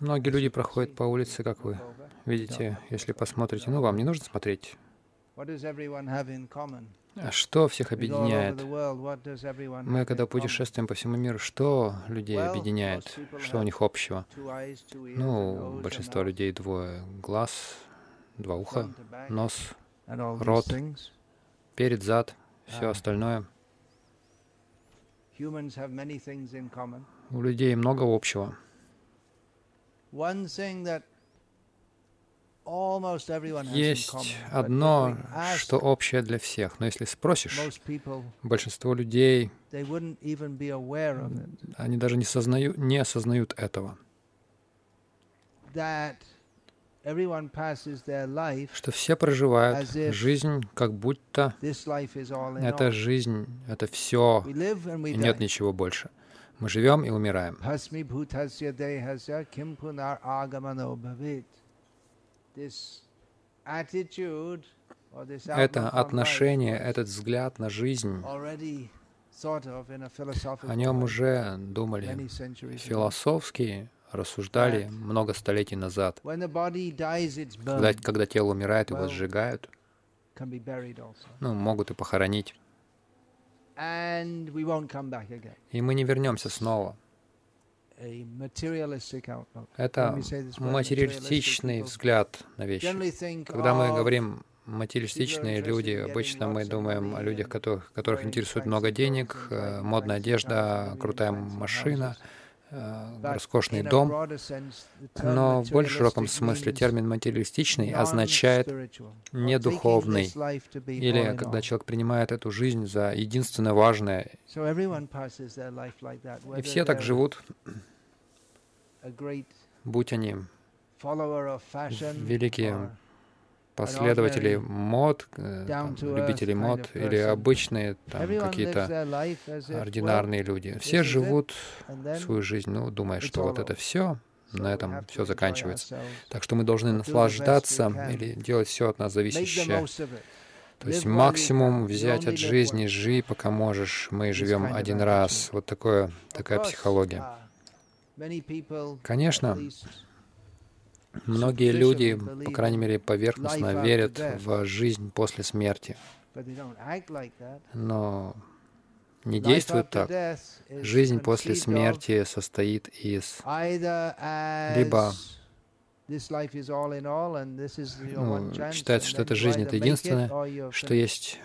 Многие люди проходят по улице, как вы видите, если посмотрите. Ну, вам не нужно смотреть. А что всех объединяет? Мы, когда путешествуем по всему миру, что людей объединяет? Что у них общего? Ну, большинство людей двое глаз, два уха, нос, рот, перед, зад, все остальное. У людей много общего. Есть одно, что общее для всех, но если спросишь, большинство людей, они даже не, сознают, не осознают этого что все проживают жизнь, как будто эта жизнь — это все, и нет ничего больше. Мы живем и умираем. Это отношение, этот взгляд на жизнь, о нем уже думали философские рассуждали много столетий назад. Когда, когда тело умирает, его сжигают, ну, могут и похоронить. И мы не вернемся снова. Это материалистичный взгляд на вещи. Когда мы говорим материалистичные люди, обычно мы думаем о людях, которых, которых интересует много денег, э, модная одежда, крутая машина — роскошный дом, но в более широком смысле термин материалистичный означает недуховный, или когда человек принимает эту жизнь за единственное важное. И все так живут, будь они великие последователи мод, э, там, любители мод или обычные какие-то ординарные люди. Все живут свою жизнь, ну, думая, что вот это все, на этом все заканчивается. Так что мы должны наслаждаться или делать все от нас зависящее. То есть максимум взять от жизни, живи, пока можешь. Мы живем один раз. Вот такое, такая психология. Конечно, Многие люди, по крайней мере, поверхностно верят в жизнь после смерти, но не действуют так. Жизнь после смерти состоит из либо ну, считается, что эта жизнь — это единственное, что есть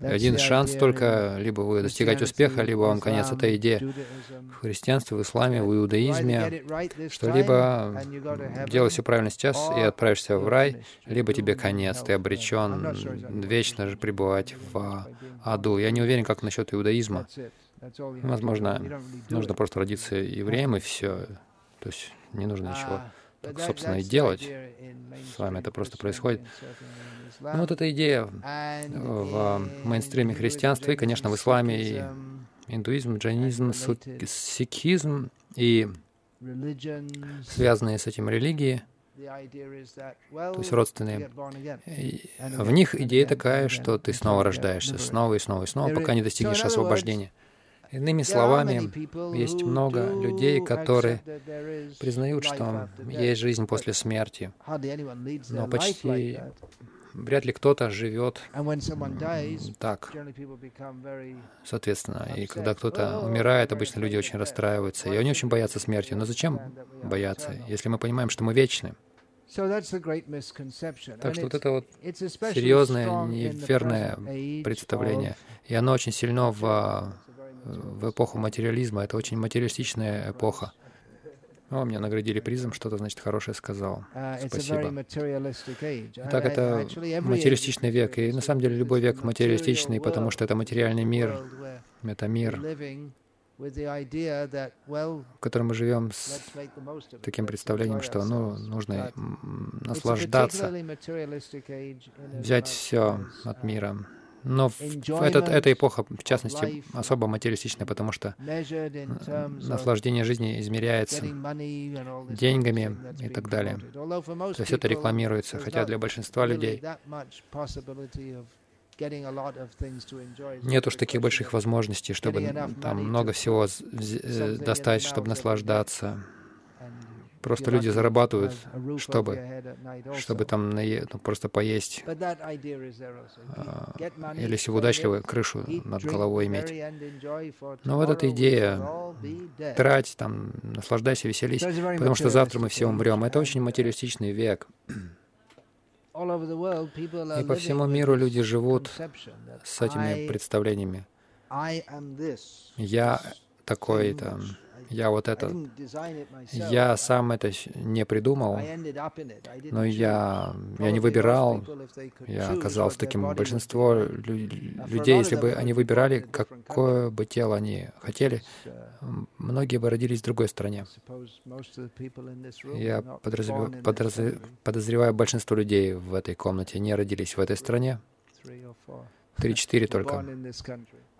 один шанс только, либо вы достигаете успеха, либо вам конец. Это идея в христианстве, в исламе, в иудаизме, что либо делай все правильно сейчас и отправишься в рай, либо тебе конец, ты обречен вечно же пребывать в аду. Я не уверен, как насчет иудаизма. Возможно, нужно просто родиться евреем и все. То есть не нужно ничего так, собственно, и делать. С вами это просто происходит. Ну, вот эта идея в мейнстриме христианства и, конечно, в исламе и индуизм, джайнизм, сикхизм и связанные с этим религии, то есть родственные. В них идея такая, что ты снова рождаешься, снова и снова и снова, пока не достигнешь освобождения. Иными словами, есть много людей, которые признают, что есть жизнь после смерти, но почти вряд ли кто-то живет так. Соответственно, и когда кто-то умирает, обычно люди очень расстраиваются, и они очень боятся смерти. Но зачем бояться, если мы понимаем, что мы вечны? Так что вот это вот серьезное, неверное представление, и оно очень сильно в в эпоху материализма. Это очень материалистичная эпоха. О, меня наградили призом, что-то, значит, хорошее сказал. Uh, Спасибо. Так, это материалистичный век. И на самом деле любой век материалистичный, потому что это материальный мир, это мир, в котором мы живем с таким представлением, что ну, нужно наслаждаться, взять все от мира. Но в этот, эта эпоха, в частности, особо материалистичная, потому что наслаждение жизни измеряется деньгами и так далее. То есть это рекламируется, хотя для большинства людей Нет уж таких больших возможностей, чтобы там много всего э, достать, чтобы наслаждаться. Просто люди зарабатывают, чтобы, чтобы там нае... ну, просто поесть. А, или если вы удачливы, крышу над головой иметь. Но вот эта идея трать, там, наслаждайся, веселись, потому что завтра мы все умрем. Это очень материалистичный век. И по всему миру люди живут с этими представлениями. Я такой-то, я вот это, я сам это не придумал, но я, я не выбирал, я оказался таким. Большинство людей, если бы они выбирали, какое бы тело они хотели, многие бы родились в другой стране. Я подразреваю, подозреваю, большинство людей в этой комнате не родились в этой стране. Три-четыре только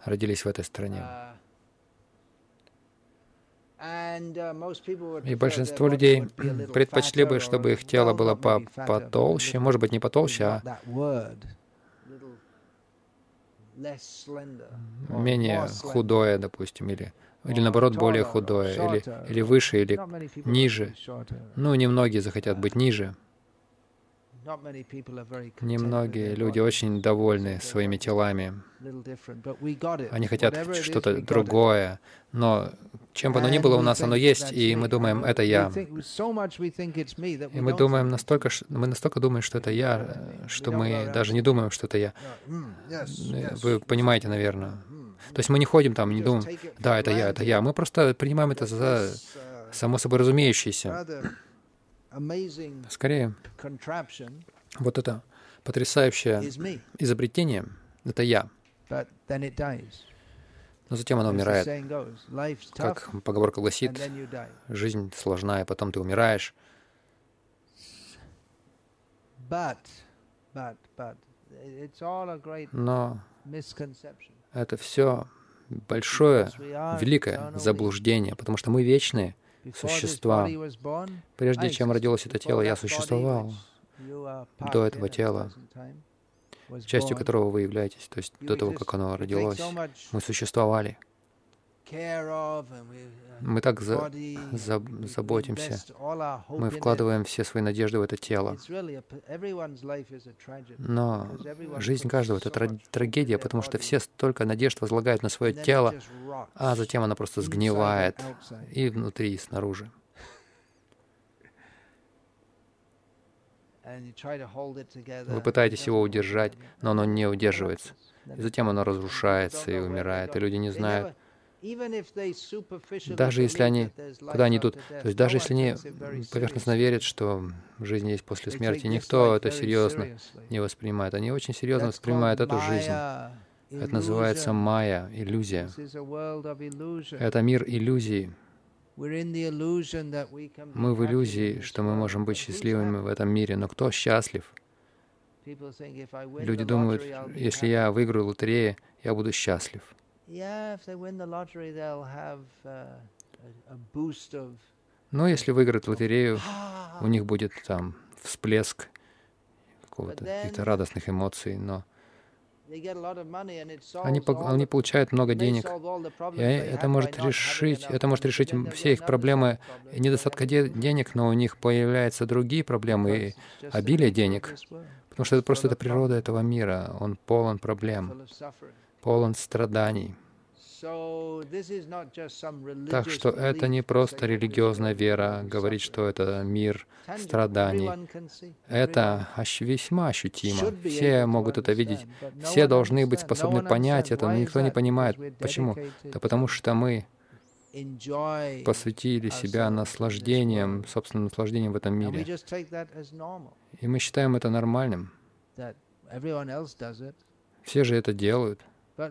родились в этой стране. Uh, И большинство людей предпочли бы, чтобы их тело было по потолще, может быть, не потолще, а менее худое, допустим, или, или наоборот, более худое, или, или выше, или ниже. Ну, немногие захотят быть ниже. Немногие люди очень довольны своими телами. Они хотят что-то другое, но чем бы оно ни было у нас, оно есть, и мы думаем, это я. И мы думаем настолько, мы настолько думаем, что это я, что мы даже не думаем, что это я. Mm, Вы понимаете, наверное. Mm. То есть мы не ходим там, не думаем, да, это я, это я. Мы просто принимаем это за uh, само собой разумеющееся. Скорее, вот это потрясающее изобретение — это я. Но затем оно умирает. Как поговорка гласит, жизнь сложная, потом ты умираешь. Но это все большое, великое заблуждение, потому что мы вечные существа. Прежде чем родилось это тело, я существовал до этого тела, частью которого вы являетесь, то есть до того, как оно родилось. Мы существовали. Мы так за, за, заботимся. Мы вкладываем все свои надежды в это тело. Но жизнь каждого — это трагедия, потому что все столько надежд возлагают на свое тело, а затем оно просто сгнивает и внутри, и снаружи. Вы пытаетесь его удержать, но оно не удерживается. И затем оно разрушается и умирает, и люди не знают, даже если они, куда они идут, то есть даже если они поверхностно верят, что жизнь есть после смерти, никто это серьезно не воспринимает. Они очень серьезно воспринимают эту жизнь. Это называется майя, иллюзия. Это мир иллюзий. Мы в иллюзии, что мы можем быть счастливыми в этом мире, но кто счастлив? Люди думают, если я выиграю лотерею, я буду счастлив. Но ну, если выиграют лотерею, у них будет там всплеск каких-то радостных эмоций, но они, они получают много денег, и это может решить, это может решить все их проблемы недостатка де денег, но у них появляются другие проблемы и обилие денег, потому что это просто это природа этого мира, он полон проблем, полон страданий. Так что это не просто религиозная вера, говорить, что это мир страданий. Это весьма ощутимо. Все могут это видеть. Все должны быть способны понять это, но никто не понимает. Почему? Да потому что мы посвятили себя наслаждением, собственным наслаждением в этом мире. И мы считаем это нормальным. Все же это делают. Но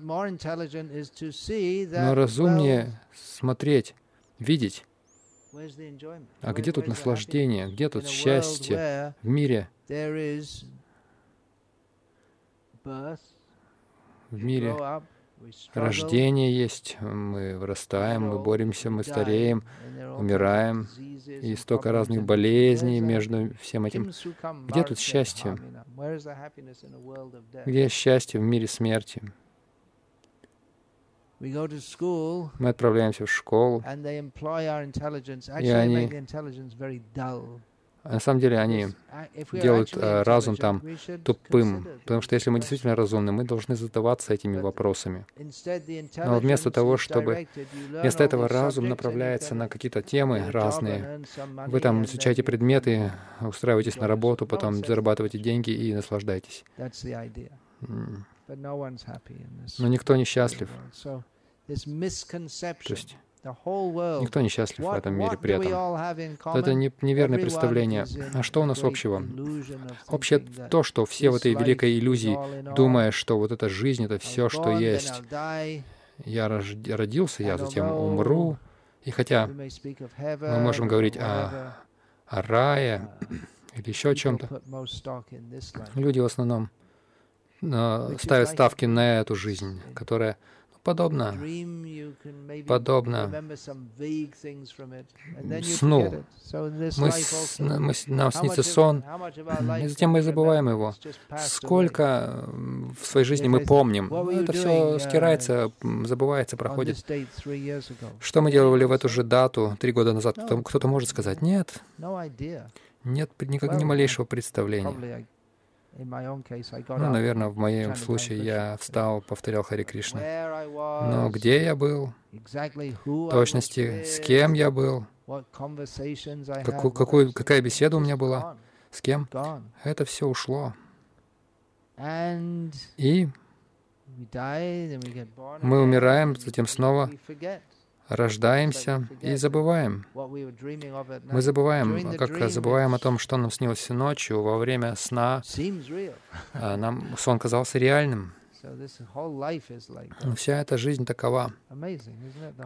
разумнее смотреть, видеть, а где тут наслаждение, где тут счастье в мире, в мире, рождение есть, мы вырастаем, мы боремся, мы стареем, умираем, и столько разных болезней между всем этим. Где тут счастье? Где счастье в мире смерти? Мы отправляемся в школу, и они на самом деле они делают э, разум там тупым, потому что если мы действительно разумны, мы должны задаваться этими вопросами. Но вместо того, чтобы... Вместо этого разум направляется на какие-то темы разные. Вы там изучаете предметы, устраиваетесь на работу, потом зарабатываете деньги и наслаждаетесь. Но никто не счастлив. То есть Никто не счастлив в этом мире при этом. Это не, неверное представление. А что у нас общего? Общее то, что все в этой великой иллюзии, думая, что вот эта жизнь — это все, что есть. Я родился, я затем умру. И хотя мы можем говорить о, о рае или еще о чем-то, люди в основном э, ставят ставки на эту жизнь, которая подобно, подобно сну. Мы, мы, нам снится сон, и затем мы забываем его. Сколько в своей жизни мы помним. Это все стирается, забывается, проходит. Что мы делали в эту же дату три года назад? Кто-то может сказать, нет, нет никак, ни малейшего представления. Ну, наверное, в моем случае я встал, повторял Хари Кришна. Но где я был? В точности, с кем я был? Какую, какую, какая беседа у меня была? С кем? Это все ушло. И мы умираем, затем снова рождаемся и забываем. Мы забываем, как забываем о том, что нам снилось ночью, во время сна. А, нам сон казался реальным. Вся эта жизнь такова.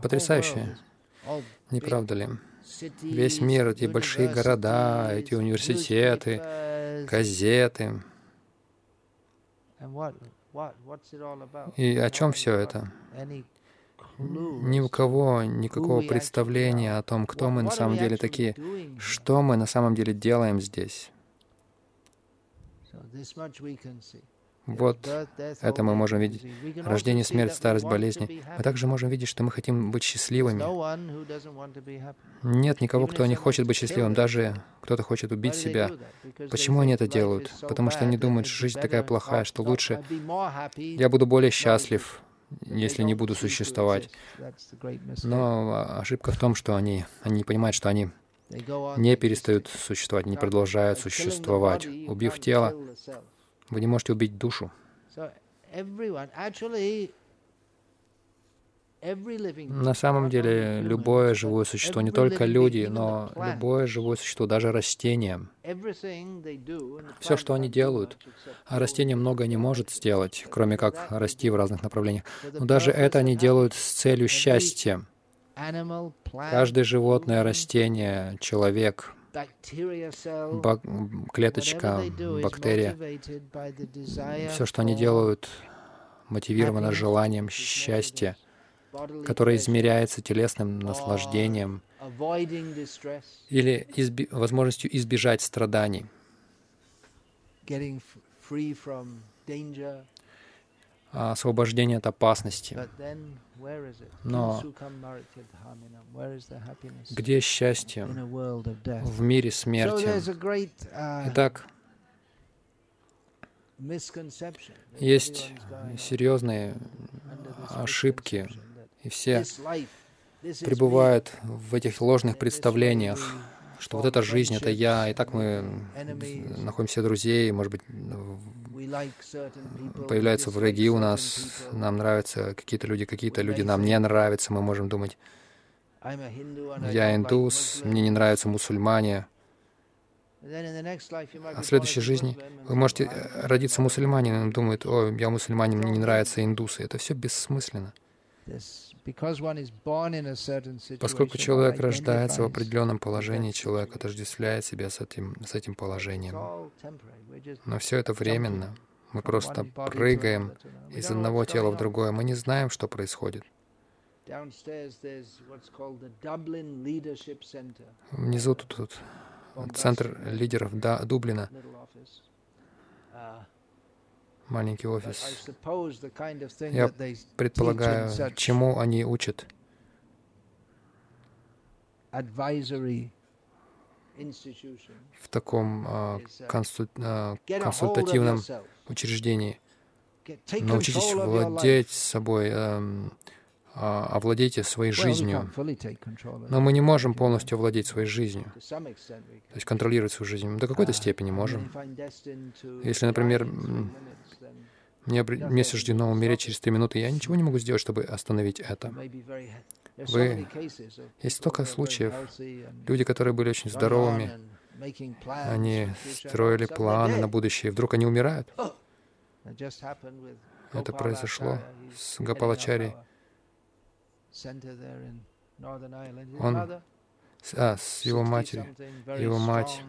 Потрясающая. Не правда ли? Весь мир, эти большие города, эти университеты, газеты. И о чем все это? Ни у кого никакого представления о том, кто мы на самом деле такие, что мы на самом деле делаем здесь. Вот это мы можем видеть. Рождение, смерть, старость, болезни. Мы также можем видеть, что мы хотим быть счастливыми. Нет никого, кто не хочет быть счастливым. Даже кто-то хочет убить себя. Почему они это делают? Потому что они думают, что жизнь такая плохая, что лучше я буду более счастлив, если не буду существовать. Но ошибка в том, что они, они не понимают, что они не перестают существовать, не продолжают существовать. Убив тело, вы не можете убить душу. На самом деле, любое живое существо, не только люди, но любое живое существо, даже растения, все, что они делают, а растение многое не может сделать, кроме как расти в разных направлениях. Но даже это они делают с целью счастья. Каждое животное, растение, человек, бак клеточка, бактерия, все, что они делают, мотивировано желанием счастья, которое измеряется телесным наслаждением или изби возможностью избежать страданий. Освобождение от опасности. Но где счастье в мире смерти? Итак, есть серьезные ошибки и все пребывают в этих ложных представлениях, что вот эта жизнь — это я, и так мы находим все друзей, может быть, появляются враги у нас, нам нравятся какие-то люди, какие-то люди нам не нравятся, мы можем думать, я индус, мне не нравятся мусульмане. А в следующей жизни вы можете э, родиться мусульманином, думает, о, я мусульманин, мне не нравятся индусы. Это все бессмысленно. Поскольку человек рождается в определенном положении, человек отождествляет себя с этим, с этим положением. Но все это временно. Мы просто прыгаем из одного тела в другое. Мы не знаем, что происходит. Внизу тут, тут центр лидеров Дублина, маленький офис. Я предполагаю, чему они учат. В таком а, консуль, а, консультативном учреждении. Научитесь владеть собой, а, а, овладейте своей жизнью. Но мы не можем полностью овладеть своей жизнью, то есть контролировать свою жизнь. До какой-то степени можем. Если, например, мне, мне суждено умереть через три минуты, я ничего не могу сделать, чтобы остановить это. Вы... Есть столько случаев. Люди, которые были очень здоровыми, они строили планы на будущее, вдруг они умирают. Это произошло с Гапалачари. Он а, с его матерью. Его мать,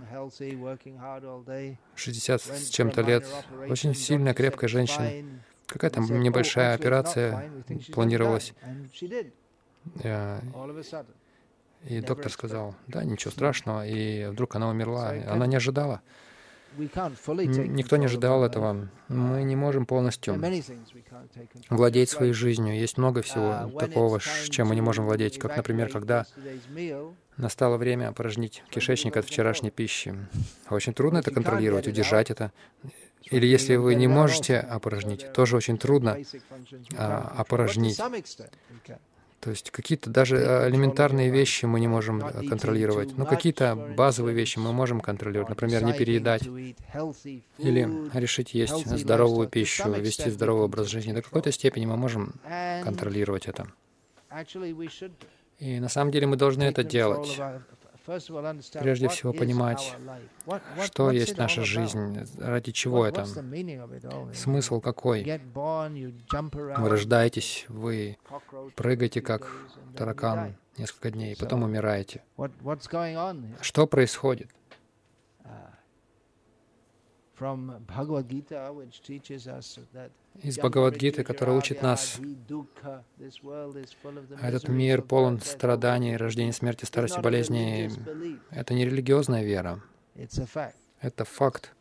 60 с чем-то лет, очень сильная, крепкая женщина. Какая-то небольшая операция планировалась. Э, и доктор сказал, да, ничего страшного, и вдруг она умерла. Она не ожидала. Никто не ожидал этого. Мы не можем полностью владеть своей жизнью. Есть много всего такого, чем мы не можем владеть. Как, например, когда настало время опорожнить кишечник от вчерашней пищи. Очень трудно это контролировать, удержать это. Или если вы не можете опорожнить, тоже очень трудно а, опорожнить. То есть какие-то даже э, элементарные вещи мы не можем э, контролировать. Но какие-то базовые вещи мы можем контролировать. Например, не переедать. Или решить есть здоровую пищу, вести здоровый образ жизни. До какой-то степени мы можем контролировать это. И на самом деле мы должны это делать. прежде всего понимать, что есть наша жизнь, ради чего это, смысл какой. Вы рождаетесь, вы прыгаете как таракан несколько дней, потом умираете. Что происходит? Из Бхагавадгиты, которая учит нас, этот мир полон страданий, рождения, смерти, старости, болезней. Это не религиозная вера. Это факт.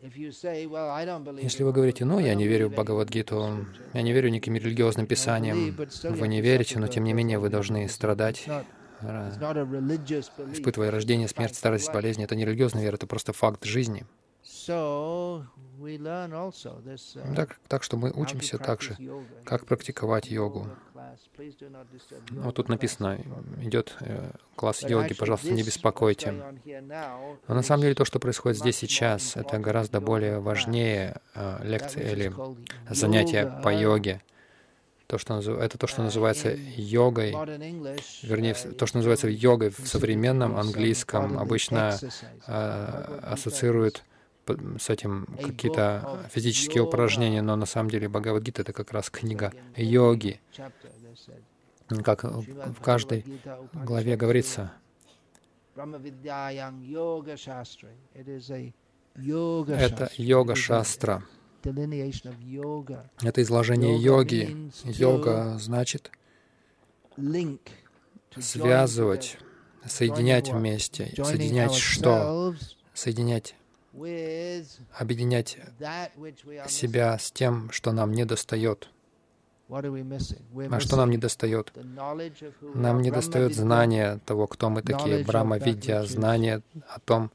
Если вы говорите, ну, я не верю в Бхагавадгиту, я не верю никаким религиозным писаниям, вы не верите, но тем не менее вы должны страдать, испытывая рождение, смерть, старость, болезнь. Это не религиозная вера, это просто факт жизни. Uh, так, так что мы учимся также, как практиковать йогу. Вот тут написано, идет э, класс йоги, пожалуйста, не беспокойте. Но на самом деле то, что происходит здесь сейчас, это гораздо более важнее э, лекции или занятия по йоге. То, что, это то, что называется йогой, вернее, uh, то, что называется йогой в современном английском, обычно э, ассоциируют с этим какие-то физические упражнения, но на самом деле Бхагавадгита — это как раз книга йоги. Как в каждой главе говорится, это йога-шастра. Это изложение йоги. Йога значит связывать, соединять вместе. Соединять что? Соединять объединять себя с тем, что нам не достает. А что нам не достает? Нам не достает знания того, кто мы такие, Брахма Видья, знания о том,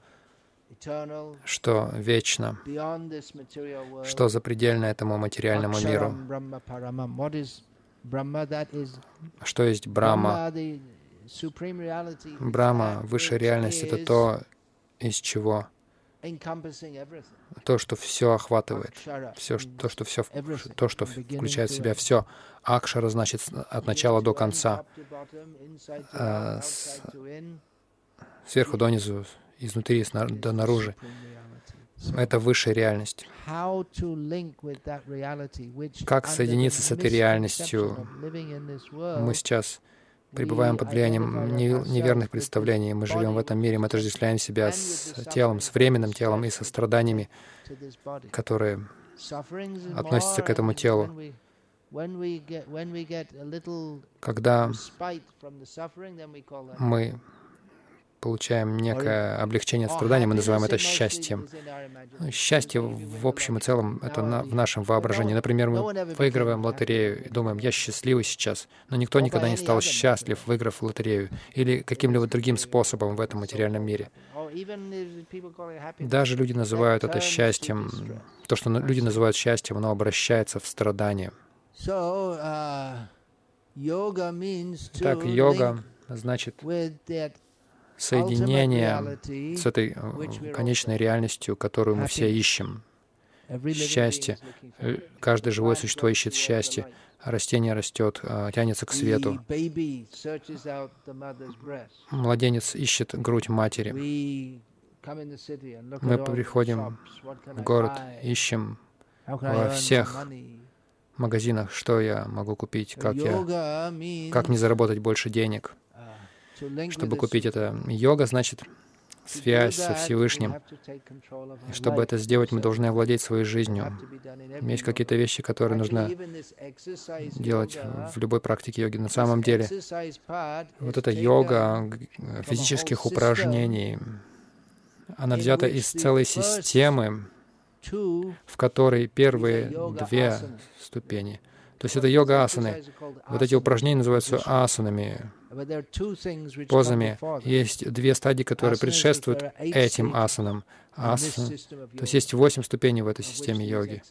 что вечно, что запредельно этому материальному миру. Что есть Брахма? Брахма, высшая реальность, это то, из чего то, что все охватывает, все, то, что все, то, что включает в себя все. Акшара значит от начала до конца, а, сверху донизу, изнутри до наружу. Это высшая реальность. Как соединиться с этой реальностью? Мы сейчас пребываем под влиянием неверных представлений. Мы живем в этом мире, мы отождествляем себя с телом, с временным телом и со страданиями, которые относятся к этому телу. Когда мы получаем некое облегчение от страданий, мы называем это счастьем. Ну, счастье в общем и целом — это на, в нашем воображении. Например, мы выигрываем лотерею и думаем, я счастливый сейчас, но никто никогда не стал счастлив, выиграв лотерею или каким-либо другим способом в этом материальном мире. Даже люди называют это счастьем. То, что люди называют счастьем, оно обращается в страдание. Uh, так, йога значит соединение с этой конечной реальностью, которую мы все ищем. Счастье. Э, каждое живое существо ищет счастье. Растение растет, э, тянется к свету. Младенец ищет грудь матери. Мы приходим в город, ищем во всех магазинах, что я могу купить, как, я, как мне заработать больше денег чтобы купить это. Йога значит связь со Всевышним. И чтобы это сделать, мы должны овладеть своей жизнью. Есть какие-то вещи, которые нужно делать в любой практике йоги. На самом деле, вот эта йога физических упражнений, она взята из целой системы, в которой первые две ступени. То есть это йога асаны. Вот эти упражнения называются асанами позами. есть две стадии, которые предшествуют этим асанам. Асан, то есть есть восемь ступеней в этой системе йоги,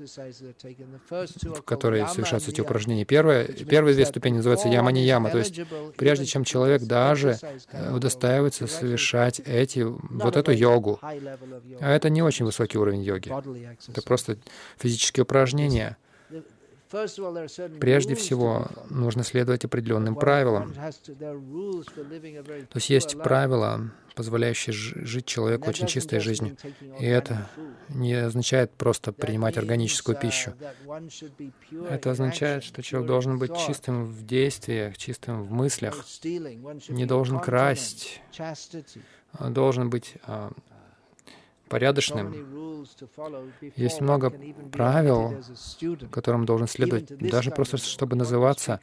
в которой совершаются эти упражнения. Первая, первые две ступени называются яма-не-яма, то есть прежде чем человек даже э, удостаивается совершать эти, вот эту йогу. А это не очень высокий уровень йоги. Это просто физические упражнения — Прежде всего, нужно следовать определенным правилам. То есть есть правила, позволяющие жить человеку очень чистой жизнью. И это не означает просто принимать органическую пищу. Это означает, что человек должен быть чистым в действиях, чистым в мыслях, не должен красть, должен быть а, порядочным. Есть много правил, которым должен следовать, даже просто чтобы называться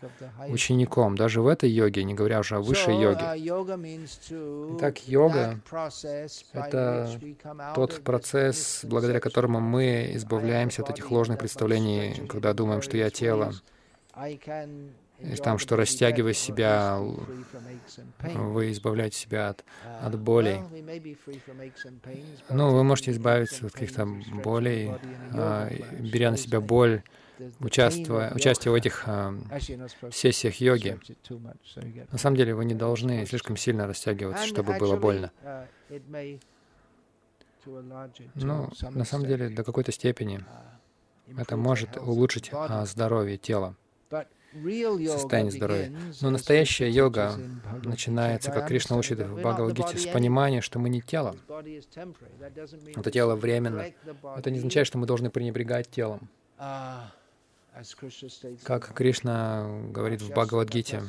учеником, даже в этой йоге, не говоря уже о высшей йоге. Итак, йога — это тот процесс, благодаря которому мы избавляемся от этих ложных представлений, когда думаем, что я тело, и там, что растягивая себя, вы избавляете себя от, от болей. Ну, вы можете избавиться от каких-то болей, а, беря на себя боль, участвуя, участие в этих а, сессиях йоги. На самом деле вы не должны слишком сильно растягиваться, чтобы было больно. Ну, на самом деле, до какой-то степени это может улучшить а, здоровье тела состояние здоровья. Но настоящая йога начинается, как Кришна учит в Бхагавадгите, с понимания, что мы не тело. Это тело временно. Это не означает, что мы должны пренебрегать телом. Как Кришна говорит в Бхагавадгите,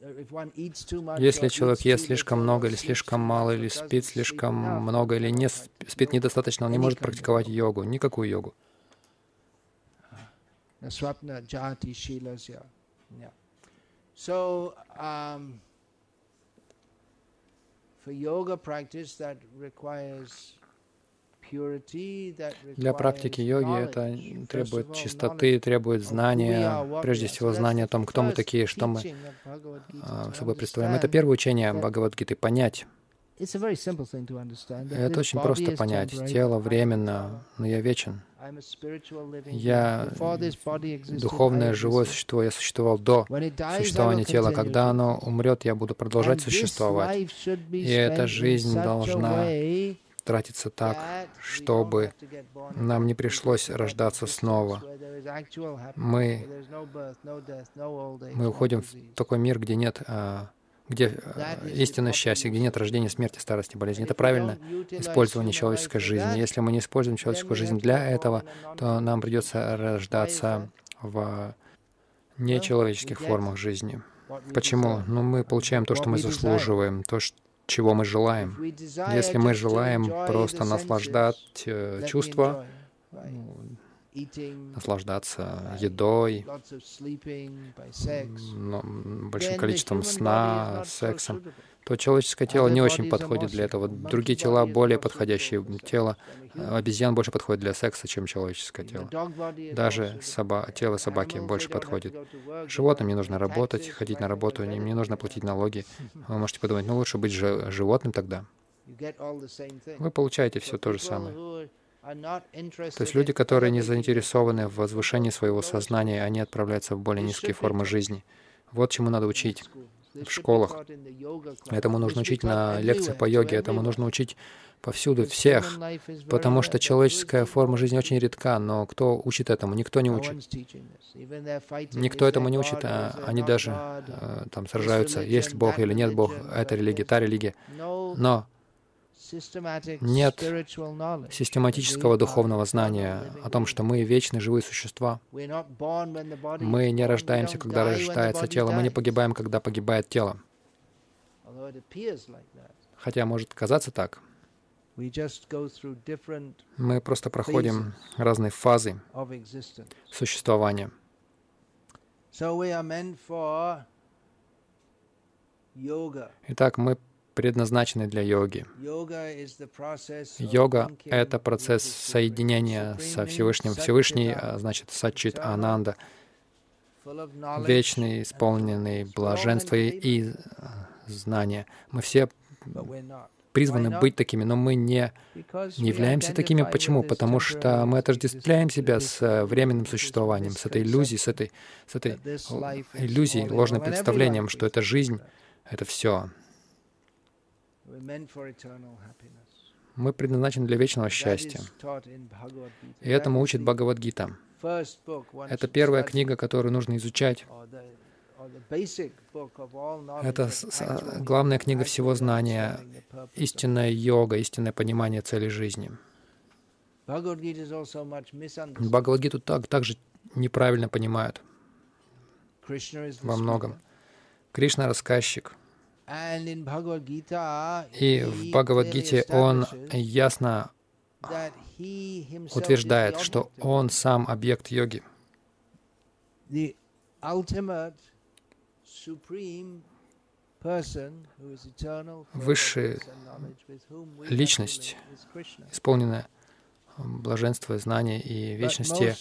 если человек ест слишком много или слишком мало, или спит слишком много, или не спит недостаточно, он не может практиковать йогу, никакую йогу. So, um, для практики йоги это требует чистоты, требует знания, прежде всего знания о том, кто мы такие, что мы а, собой представляем. Это первое учение Бхагавадгиты — понять. Это очень просто понять. Тело временно, но я вечен. Я духовное живое существо, я существовал до существования тела. Когда оно умрет, я буду продолжать существовать. И эта жизнь должна тратиться так, чтобы нам не пришлось рождаться снова. Мы, мы уходим в такой мир, где нет а, где э, истинное счастье, где нет рождения, смерти, старости, болезни. Это правильно использование человеческой жизни. Если мы не используем человеческую жизнь для этого, то нам придется рождаться в нечеловеческих формах жизни. Почему? Ну, мы получаем то, что мы заслуживаем, то, чего мы желаем. Если мы желаем просто наслаждать э, чувства, ну, наслаждаться едой, большим количеством сна, сексом, то человеческое тело не очень подходит для этого. Другие тела более подходящие. Тело обезьян больше подходит для секса, чем человеческое тело. Даже соба тело собаки больше подходит. Животным не нужно работать, ходить на работу, им не нужно платить налоги. Вы можете подумать, ну лучше быть животным тогда. Вы получаете все то же самое. То есть люди, которые не заинтересованы в возвышении своего сознания, они отправляются в более низкие формы жизни. Вот чему надо учить в школах. Этому нужно учить на лекциях по йоге, этому нужно учить повсюду, всех, потому что человеческая форма жизни очень редка, но кто учит этому? Никто не учит. Никто этому не учит, а они даже э, там сражаются, есть Бог или нет Бог, это религия, та религия. Но нет систематического духовного знания о том, что мы вечные живые существа. Мы не рождаемся, когда рождается тело, мы не погибаем, когда погибает тело. Хотя может казаться так. Мы просто проходим разные фазы существования. Итак, мы предназначены для йоги. Йога — это процесс соединения со Всевышним. Всевышний, а, значит, Сачит Ананда, вечный, исполненный блаженства и а, знания. Мы все призваны быть такими, но мы не, не являемся такими. Почему? Потому что мы отождествляем себя с э, временным существованием, с этой иллюзией, с этой, с этой иллюзией, ложным представлением, что эта жизнь — это все. Мы предназначены для вечного счастья. И этому учит Бхагавадгита. Это первая книга, которую нужно изучать. Это главная книга всего знания, истинная йога, истинное понимание цели жизни. Бхагавадгиту так, также неправильно понимают во многом. Кришна — рассказчик — и в Бхагавадгите он ясно утверждает, что он сам объект йоги. Высшая личность, исполненная блаженства, знания и вечности,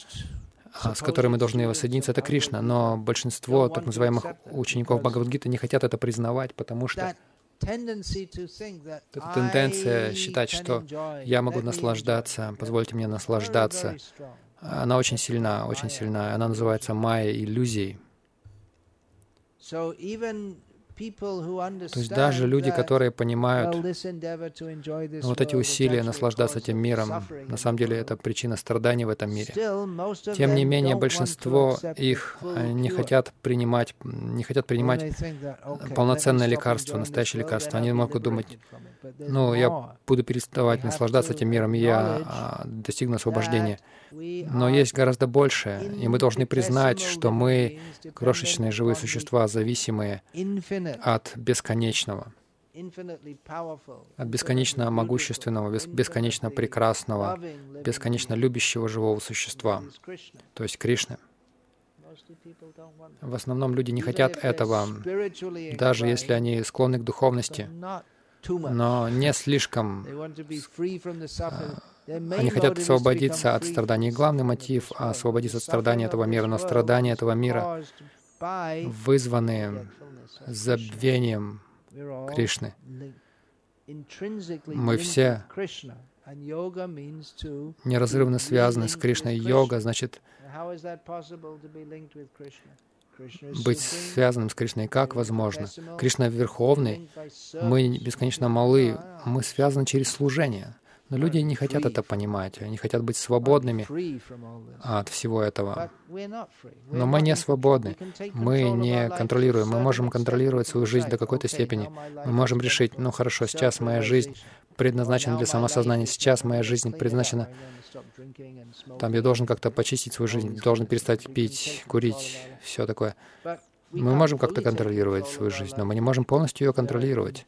с которой мы должны воссоединиться, это Кришна. Но большинство так называемых учеников Бхагавадгиты не хотят это признавать, потому что эта тенденция считать, что я могу наслаждаться, позвольте мне наслаждаться, она очень сильна, очень сильна. Она называется майя иллюзией. То есть даже люди, которые понимают ну, вот эти усилия наслаждаться этим миром, на самом деле это причина страданий в этом мире. Тем не менее, большинство их не хотят принимать, не хотят принимать полноценное лекарство, настоящее лекарство. Они могут думать, ну, я буду переставать наслаждаться этим миром, и я а, достигну освобождения. Но есть гораздо больше, и мы должны признать, что мы крошечные живые существа, зависимые от бесконечного, от бесконечно могущественного, бесконечно прекрасного, бесконечно любящего живого существа, то есть Кришны. В основном люди не хотят этого, даже если они склонны к духовности, но не слишком они хотят освободиться от страданий. главный мотив — освободиться от страданий этого мира. Но страдания этого мира вызваны забвением Кришны. Мы все неразрывно связаны с Кришной. Йога значит быть связанным с Кришной. Как возможно? Кришна Верховный, мы бесконечно малы, мы связаны через служение. Но люди не хотят это понимать, они хотят быть свободными от всего этого. Но мы не свободны, мы не контролируем, мы можем контролировать свою жизнь до какой-то степени. Мы можем решить, ну хорошо, сейчас моя жизнь предназначена для самосознания, сейчас моя жизнь предназначена там я должен как-то почистить свою жизнь, должен перестать пить, курить, все такое. Мы можем как-то контролировать свою жизнь, но мы не можем полностью ее контролировать.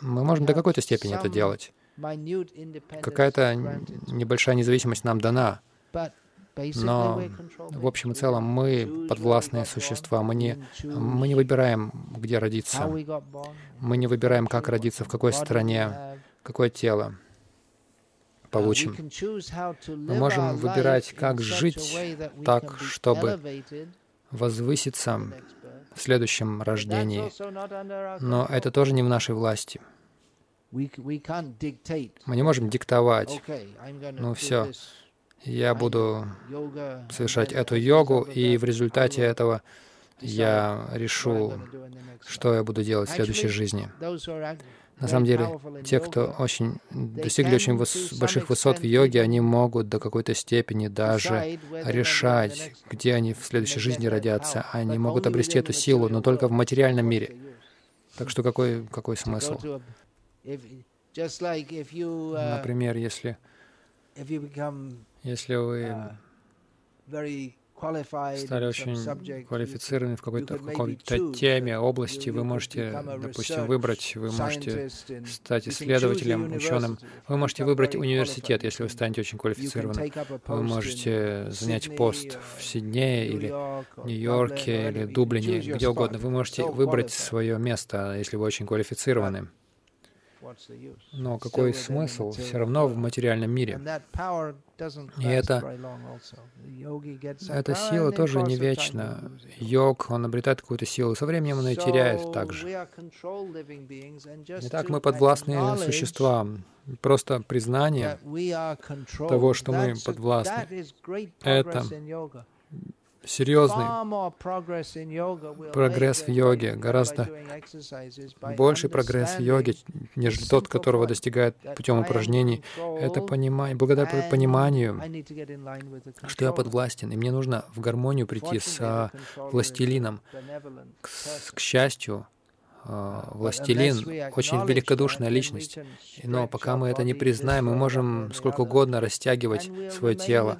Мы можем до какой-то степени это делать. Какая-то небольшая независимость нам дана. Но в общем и целом мы подвластные существа. Мы не, мы не выбираем, где родиться. Мы не выбираем, как родиться, в какой стране, какое тело получим. Мы можем выбирать, как жить так, чтобы возвыситься в следующем рождении. Но это тоже не в нашей власти. Мы не можем диктовать. Ну все, я буду совершать эту йогу, и в результате этого я решу, что я буду делать в следующей жизни. На самом деле, те, кто очень достигли очень выс больших высот в йоге, они могут до какой-то степени даже решать, где они в следующей жизни родятся. Они могут обрести эту силу, но только в материальном мире. Так что какой, какой смысл? Например, если, если вы стали очень квалифицированы в какой-то какой теме, области, вы можете, допустим, выбрать, вы можете стать исследователем, ученым, вы можете выбрать университет, если вы станете очень квалифицированным. Вы можете занять пост в Сиднее или Нью-Йорке или Дублине, где угодно. Вы можете выбрать свое место, если вы очень квалифицированы. Но какой смысл все равно в материальном мире? И это, эта сила тоже не вечна. Йог, он обретает какую-то силу, со временем он ее теряет также. Итак, мы подвластные существа. Просто признание того, что мы подвластны, это серьезный прогресс в йоге, гораздо больший прогресс в йоге, нежели тот, которого достигает путем упражнений. Это понимание, благодаря пониманию, что я подвластен, и мне нужно в гармонию прийти с властелином. К, к счастью, а, властелин очень великодушная личность. Но пока мы это не признаем, мы можем сколько угодно растягивать свое тело,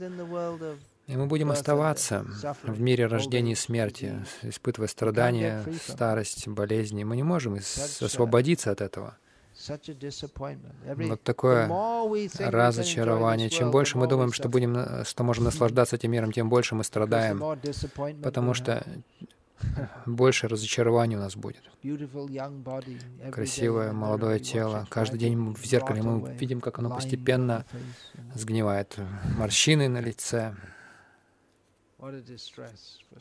и мы будем оставаться в мире рождения и смерти, испытывая страдания, старость, болезни. Мы не можем освободиться от этого. Вот такое разочарование. Чем больше мы думаем, что, будем, что можем наслаждаться этим миром, тем больше мы страдаем, потому что больше разочарования у нас будет. Красивое молодое тело. Каждый день в зеркале мы видим, как оно постепенно сгнивает. Морщины на лице,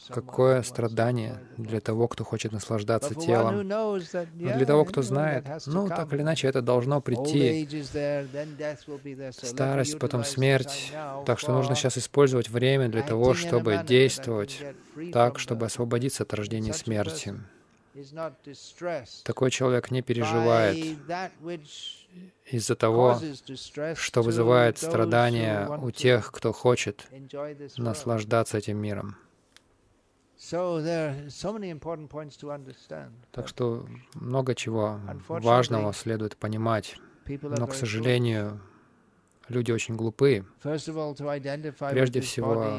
Какое страдание для того, кто хочет наслаждаться телом. Но для того, кто знает, ну, так или иначе, это должно прийти. Старость, потом смерть. Так что нужно сейчас использовать время для того, чтобы действовать так, чтобы освободиться от рождения смерти. Такой человек не переживает из-за того, что вызывает страдания у тех, кто хочет наслаждаться этим миром. Так что много чего важного следует понимать. Но, к сожалению, люди очень глупы. Прежде всего,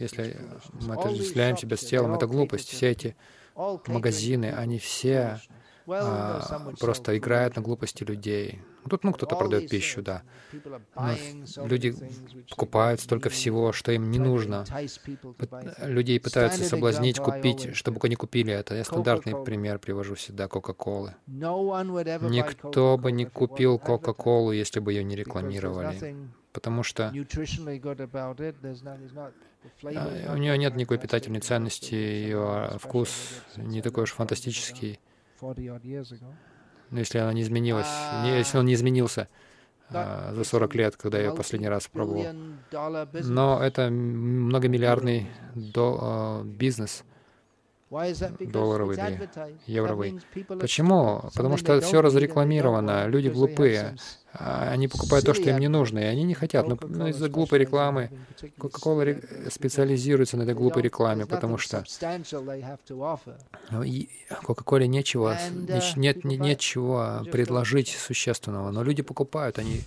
если мы отождествляем себя с телом, это глупость. Все эти магазины, они все а, просто играют на глупости людей. Тут, ну, кто-то продает пищу, да. Но люди покупают столько всего, что им не нужно. Людей пытаются соблазнить, купить, чтобы они купили это. Я стандартный пример привожу всегда Кока-Колы. Никто бы не купил Кока-Колу, если бы ее не рекламировали. Потому что а, у нее нет никакой питательной ценности, ее вкус не такой уж фантастический. Но если она не изменилась, если он не изменился а, за 40 лет, когда я последний раз пробовал. Но это многомиллиардный а, бизнес. Долларовый или евровый. Почему? Потому что все разрекламировано, люди глупые. А они покупают то, что им не нужно, и они не хотят. Но ну, из-за глупой рекламы Coca-Cola специализируется на этой глупой рекламе, потому что Coca-Cola нечего, нет, нет, нет чего предложить существенного, но люди покупают, они...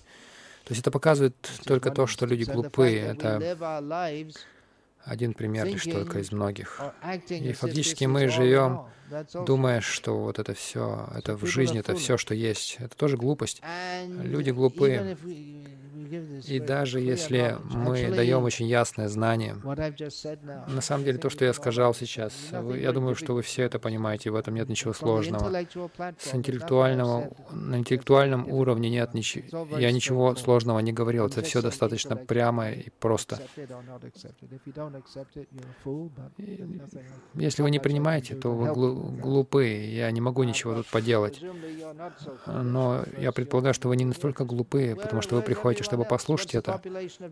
То есть это показывает только то, что люди глупые. Это один пример лишь только из многих. И фактически мы живем, думая, что вот это все, это в жизни, это все, что есть. Это тоже глупость. Люди глупые. И даже если мы даем очень ясное знание, на самом деле то, что я сказал сейчас, я думаю, что вы все это понимаете, в этом нет ничего сложного. С интеллектуального, на интеллектуальном уровне нет ничего, я ничего сложного не говорил, это все достаточно прямо и просто. Если вы не принимаете, то вы глупы, я не могу ничего тут поделать. Но я предполагаю, что вы не настолько глупы, потому что вы приходите, чтобы послушать это.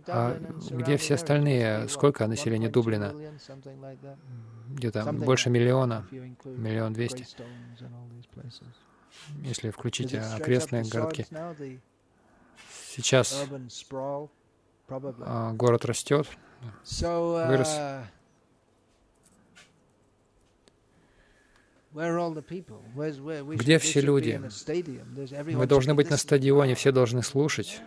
А где все остальные? Сколько населения Дублина? Где-то больше миллиона, миллион двести. Если включить окрестные городки. Сейчас а, город растет, вырос. Где все люди? Мы должны быть на стадионе, все должны слушать.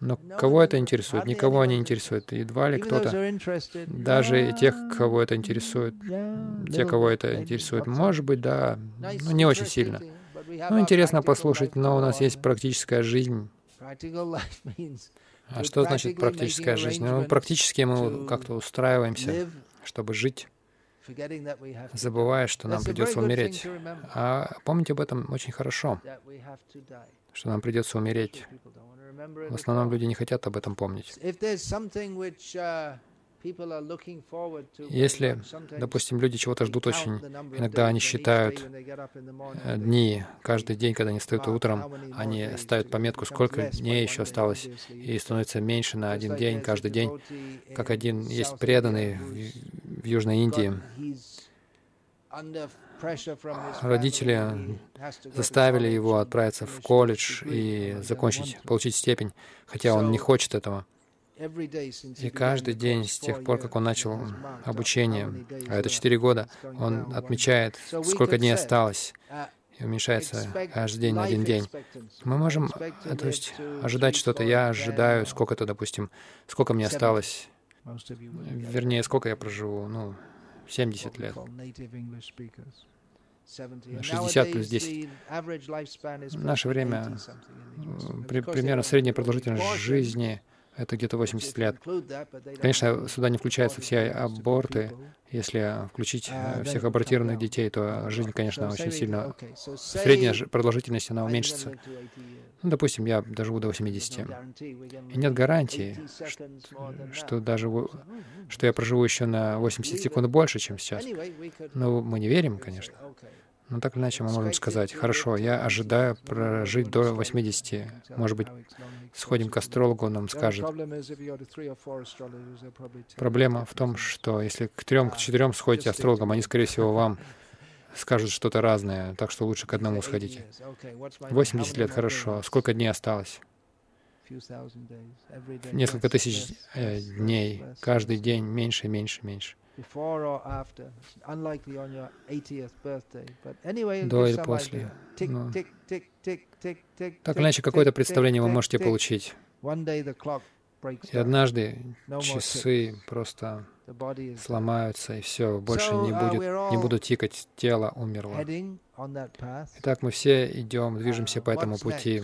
Но кого это интересует? Никого не интересует. Едва ли кто-то, даже тех, кого это интересует, те, кого это интересует, может быть, да, но не очень сильно. Ну, интересно послушать, но у нас есть практическая жизнь. А что значит практическая жизнь? Ну, практически мы как-то устраиваемся, чтобы жить, забывая, что нам придется умереть. А помните об этом очень хорошо, что нам придется умереть. В основном люди не хотят об этом помнить. Если, допустим, люди чего-то ждут очень, иногда они считают э, дни, каждый день, когда они встают утром, они ставят пометку, сколько дней еще осталось, и становится меньше на один день, каждый день. Как один есть преданный в Южной Индии, Родители заставили его отправиться в колледж и закончить, получить степень, хотя он не хочет этого. И каждый день с тех пор, как он начал обучение, а это четыре года, он отмечает, сколько дней осталось, и уменьшается каждый день на один день. Мы можем, то есть, ожидать что-то. Я ожидаю сколько-то, допустим, сколько мне осталось, вернее, сколько я проживу, ну, 70 лет. 60 плюс 10. В наше время при, примерно средняя продолжительность жизни — это где-то 80 лет. Конечно, сюда не включаются все аборты. Если включить э, всех абортированных детей, то жизнь, конечно, очень сильно... Средняя продолжительность, она уменьшится. Ну, допустим, я доживу до 80. И нет гарантии, что, что даже что я проживу еще на 80 секунд больше, чем сейчас. Но мы не верим, конечно. Но так или иначе мы можем сказать, хорошо, я ожидаю прожить до 80. Может быть, сходим к астрологу, он нам скажет. Проблема в том, что если к трем, к четырем сходите астрологам, они, скорее всего, вам скажут что-то разное, так что лучше к одному сходите. 80 лет, хорошо. Сколько дней осталось? Несколько тысяч э, дней. Каждый день меньше, меньше, меньше. До или после. Ну, так или иначе, какое-то представление вы можете получить. И однажды часы просто сломаются, и все, больше не uh, будет, не будут тикать, тело умерло. Итак, мы все идем, uh, движемся по этому пути.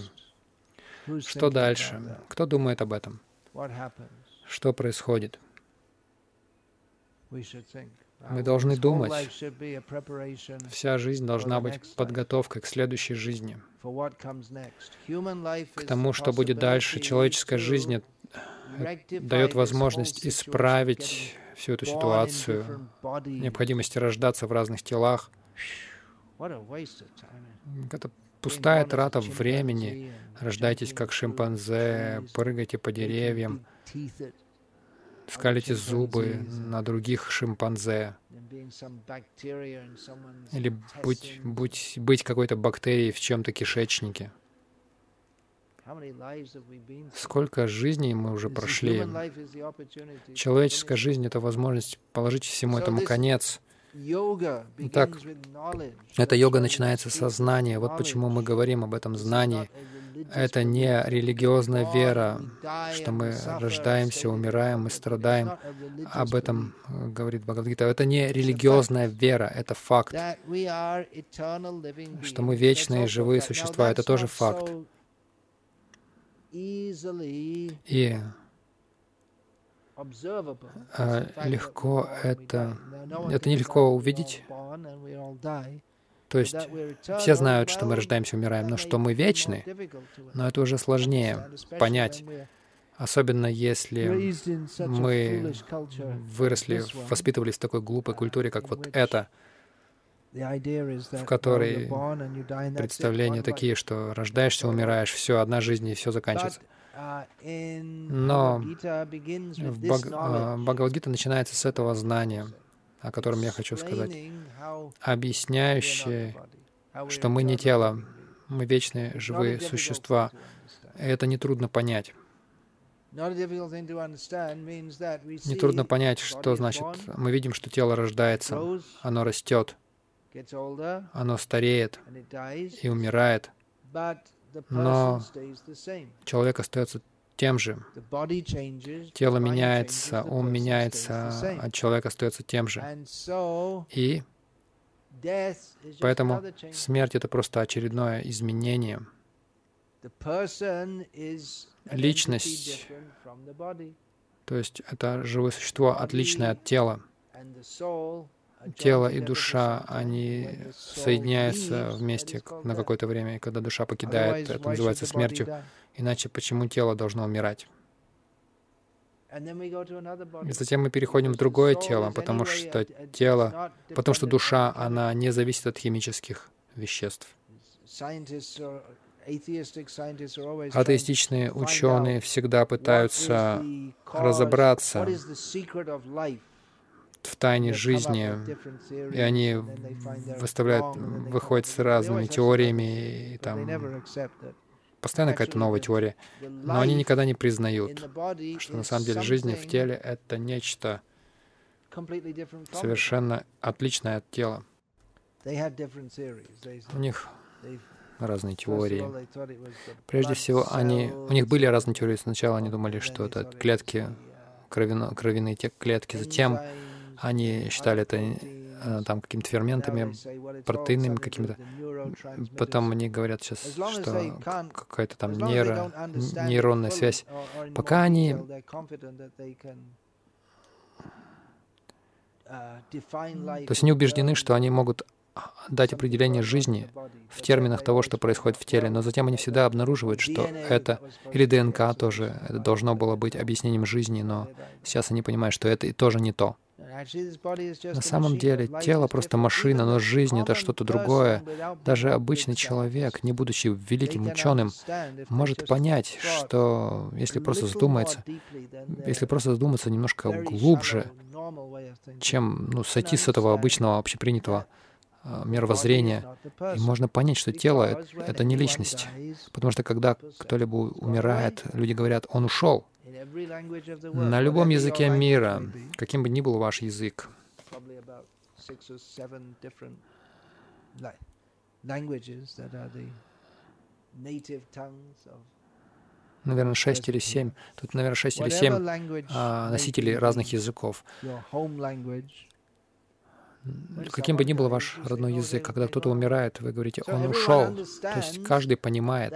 Что дальше? Кто думает об этом? Что происходит? Мы должны думать. Вся жизнь должна быть подготовкой к следующей жизни, к тому, что будет дальше. Человеческая жизнь дает возможность исправить всю эту ситуацию, необходимости рождаться в разных телах. Это пустая трата времени. Рождайтесь как шимпанзе, прыгайте по деревьям. Скалите зубы на других шимпанзе, или быть, быть, быть какой-то бактерией в чем-то кишечнике. Сколько жизней мы уже прошли. Человеческая жизнь — это возможность положить всему этому конец. Итак, эта йога начинается со знания. Вот почему мы говорим об этом знании. Это не религиозная вера, что мы рождаемся, умираем и страдаем. Об этом говорит Бхагавадгита. Это не религиозная вера, это факт. Что мы вечные, живые существа, это тоже факт. И легко это, это нелегко увидеть. То есть все знают, что мы рождаемся, умираем, но что мы вечны, но это уже сложнее понять. Особенно если мы выросли, воспитывались в такой глупой культуре, как вот это, в которой представления такие, что рождаешься, умираешь, все, одна жизнь, и все заканчивается. Но в Баг... А, Бхагавадгита начинается с этого знания, о котором я хочу сказать, объясняющее, что мы не тело, мы вечные живые существа. Это нетрудно понять. Нетрудно понять, что значит, мы видим, что тело рождается, оно растет, оно стареет и умирает, но человек остается тем же. Тело меняется, ум меняется, а человек остается тем же. И поэтому смерть — это просто очередное изменение. Личность, то есть это живое существо, отличное от тела тело и душа, они соединяются вместе на какое-то время, и когда душа покидает, это называется смертью. Иначе почему тело должно умирать? И затем мы переходим в другое тело, потому что тело, потому что душа, она не зависит от химических веществ. Атеистичные ученые всегда пытаются разобраться, в тайне жизни, и они выставляют, выходят с разными теориями, и там постоянно какая-то новая теория, но они никогда не признают, что на самом деле жизнь в теле — это нечто совершенно отличное от тела. У них разные теории. Прежде всего, они, у них были разные теории. Сначала они думали, что это клетки, кровяно, кровяные те клетки. Затем они считали это э, там какими-то ферментами, протеинами какими-то. Потом они говорят сейчас, что какая-то там нейро, нейронная связь. Пока они то есть они убеждены, что они могут дать определение жизни в терминах того, что происходит в теле, но затем они всегда обнаруживают, что это, или ДНК тоже, это должно было быть объяснением жизни, но сейчас они понимают, что это тоже не то. На самом деле, тело просто машина, но жизнь — это что-то другое. Даже обычный человек, не будучи великим ученым, может понять, что если просто задумается, если просто задуматься немножко глубже, чем ну, сойти с этого обычного общепринятого мировоззрения, и можно понять, что тело — это не личность. Потому что когда кто-либо умирает, люди говорят, он ушел. На любом языке мира, каким бы ни был ваш язык, наверное, шесть или семь. Тут, наверное, шесть или семь а, носителей разных языков. Каким бы ни был ваш родной язык, когда кто-то умирает, вы говорите, он ушел. То есть каждый понимает,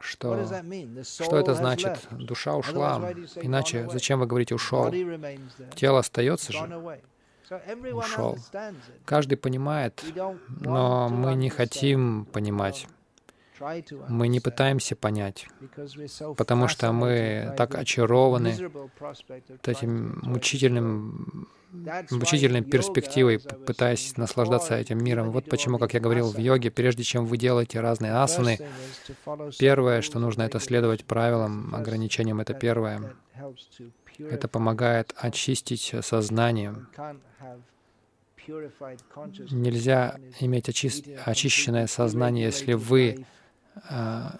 что, что это значит? Душа ушла. Иначе зачем вы говорите «ушел»? Тело остается же. Ушел. Каждый понимает, но мы не хотим понимать. Мы не пытаемся понять, потому что мы так очарованы этим мучительным мучительной перспективой, пытаясь наслаждаться этим миром. Вот почему, как я говорил в йоге, прежде чем вы делаете разные асаны, первое, что нужно, это следовать правилам, ограничениям, это первое. Это помогает очистить сознание. Нельзя иметь очи- очищенное сознание, если вы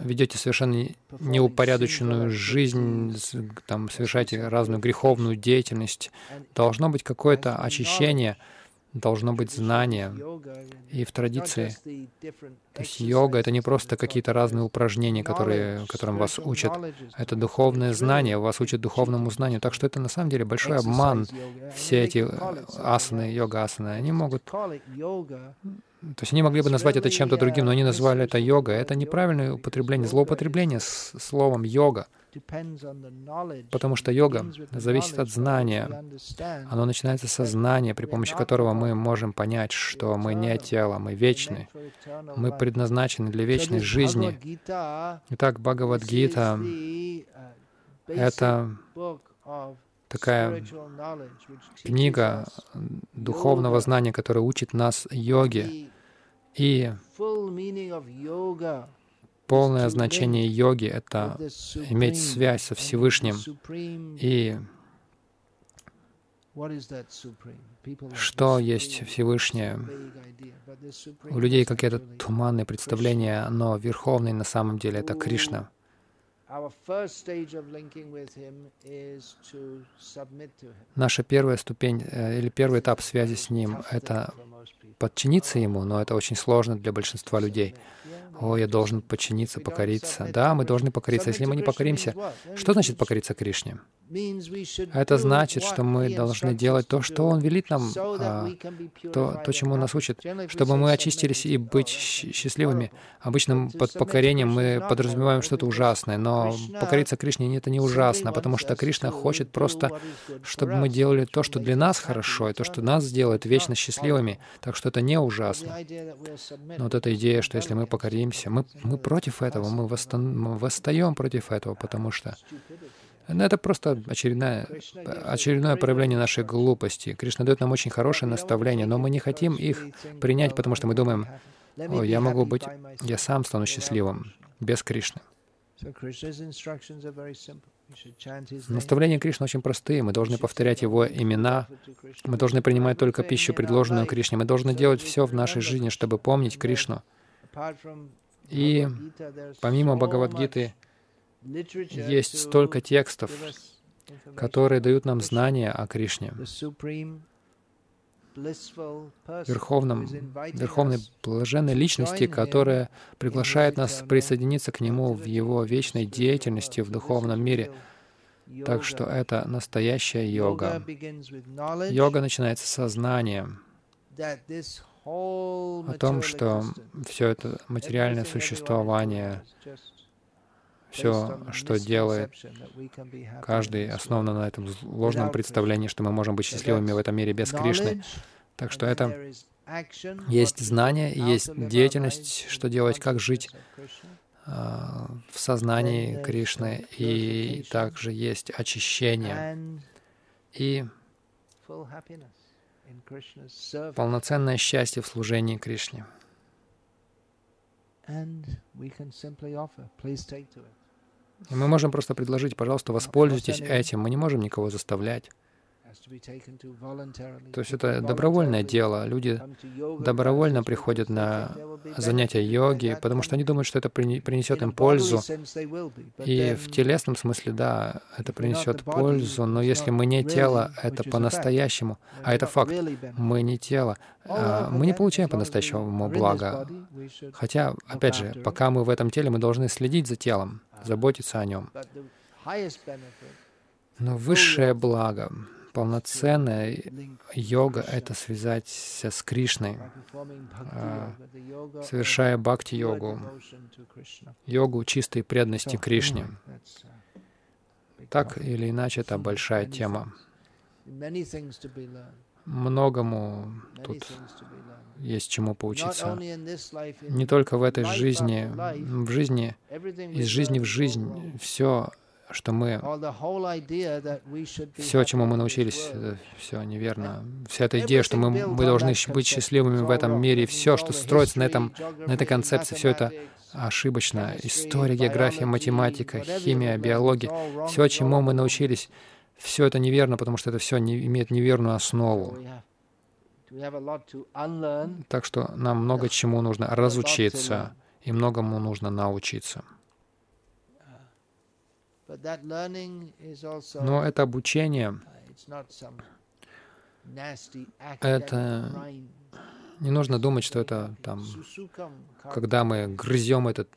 ведете совершенно неупорядоченную жизнь, там, совершаете разную греховную деятельность. Должно быть какое-то очищение, должно быть знание. И в традиции, то есть йога — это не просто какие-то разные упражнения, которые, которым вас учат. Это духовное знание, вас учат духовному знанию. Так что это на самом деле большой обман. Все эти асаны, йога-асаны, они могут... То есть они могли бы назвать это чем-то другим, но они назвали это йога. Это неправильное употребление, злоупотребление с словом йога. Потому что йога зависит от знания. Оно начинается со знания, при помощи которого мы можем понять, что мы не тело, мы вечны. Мы предназначены для вечной жизни. Итак, Бхагавадгита — это такая книга духовного знания, которая учит нас йоге. И Полное значение йоги — это иметь связь со Всевышним. И что есть Всевышнее? У людей какие-то туманные представления, но Верховный на самом деле — это Кришна. Наша первая ступень э, или первый этап связи с Ним — это подчиниться Ему, но это очень сложно для большинства людей. О, я должен подчиниться, покориться. Да, мы должны покориться. Если мы не покоримся, что значит покориться Кришне? Это значит, что мы должны делать то, что Он велит нам, а, то, то, чему Он нас учит, чтобы мы очистились и быть счастливыми. Обычно под покорением мы подразумеваем что-то ужасное, но покориться Кришне — это не ужасно, потому что Кришна хочет просто, чтобы мы делали то, что для нас хорошо, и то, что нас сделает вечно счастливыми. Так что это не ужасно. Но вот эта идея, что если мы покоримся, мы, мы против этого, мы, восстан, мы восстаем против этого, потому что ну, это просто очередное, очередное проявление нашей глупости. Кришна дает нам очень хорошие наставления, но мы не хотим их принять, потому что мы думаем, о, я могу быть, я сам стану счастливым без Кришны. Наставления Кришны очень простые. Мы должны повторять Его имена. Мы должны принимать только пищу, предложенную Кришне. Мы должны делать все в нашей жизни, чтобы помнить Кришну. И помимо Бхагавадгиты, есть столько текстов, которые дают нам знания о Кришне, верховном, верховной блаженной личности, которая приглашает нас присоединиться к Нему в Его вечной деятельности в духовном мире. Так что это настоящая йога. Йога начинается с сознания о том, что все это материальное существование все, что делает каждый, основано на этом ложном представлении, что мы можем быть счастливыми в этом мире без Кришны. Так что это есть знание, есть деятельность, что делать, как жить uh, в сознании Кришны, и также есть очищение и полноценное счастье в служении Кришне. И мы можем просто предложить, пожалуйста, воспользуйтесь этим. Мы не можем никого заставлять. То есть это добровольное дело. Люди добровольно приходят на занятия йоги, потому что они думают, что это принесет им пользу. И в телесном смысле, да, это принесет пользу, но если мы не тело, это по-настоящему, а это факт, мы не тело, а, мы не получаем по-настоящему блага. Хотя, опять же, пока мы в этом теле, мы должны следить за телом, заботиться о нем. Но высшее благо полноценная йога — это связаться с Кришной, а, совершая бхакти-йогу, йогу чистой преданности Кришне. Так или иначе, это большая тема. Многому тут есть чему поучиться. Не только в этой жизни, в жизни, из жизни в жизнь, все что мы все, чему мы научились, все неверно. Вся эта идея, что мы, мы должны быть счастливыми в этом мире, все, что строится на, этом, на этой концепции, все это ошибочно. История, география, математика, химия, биология, все, чему мы научились, все это неверно, потому что это все не, имеет неверную основу. Так что нам много чему нужно разучиться и многому нужно научиться. Но это обучение, это не нужно думать, что это там, когда мы грызем этот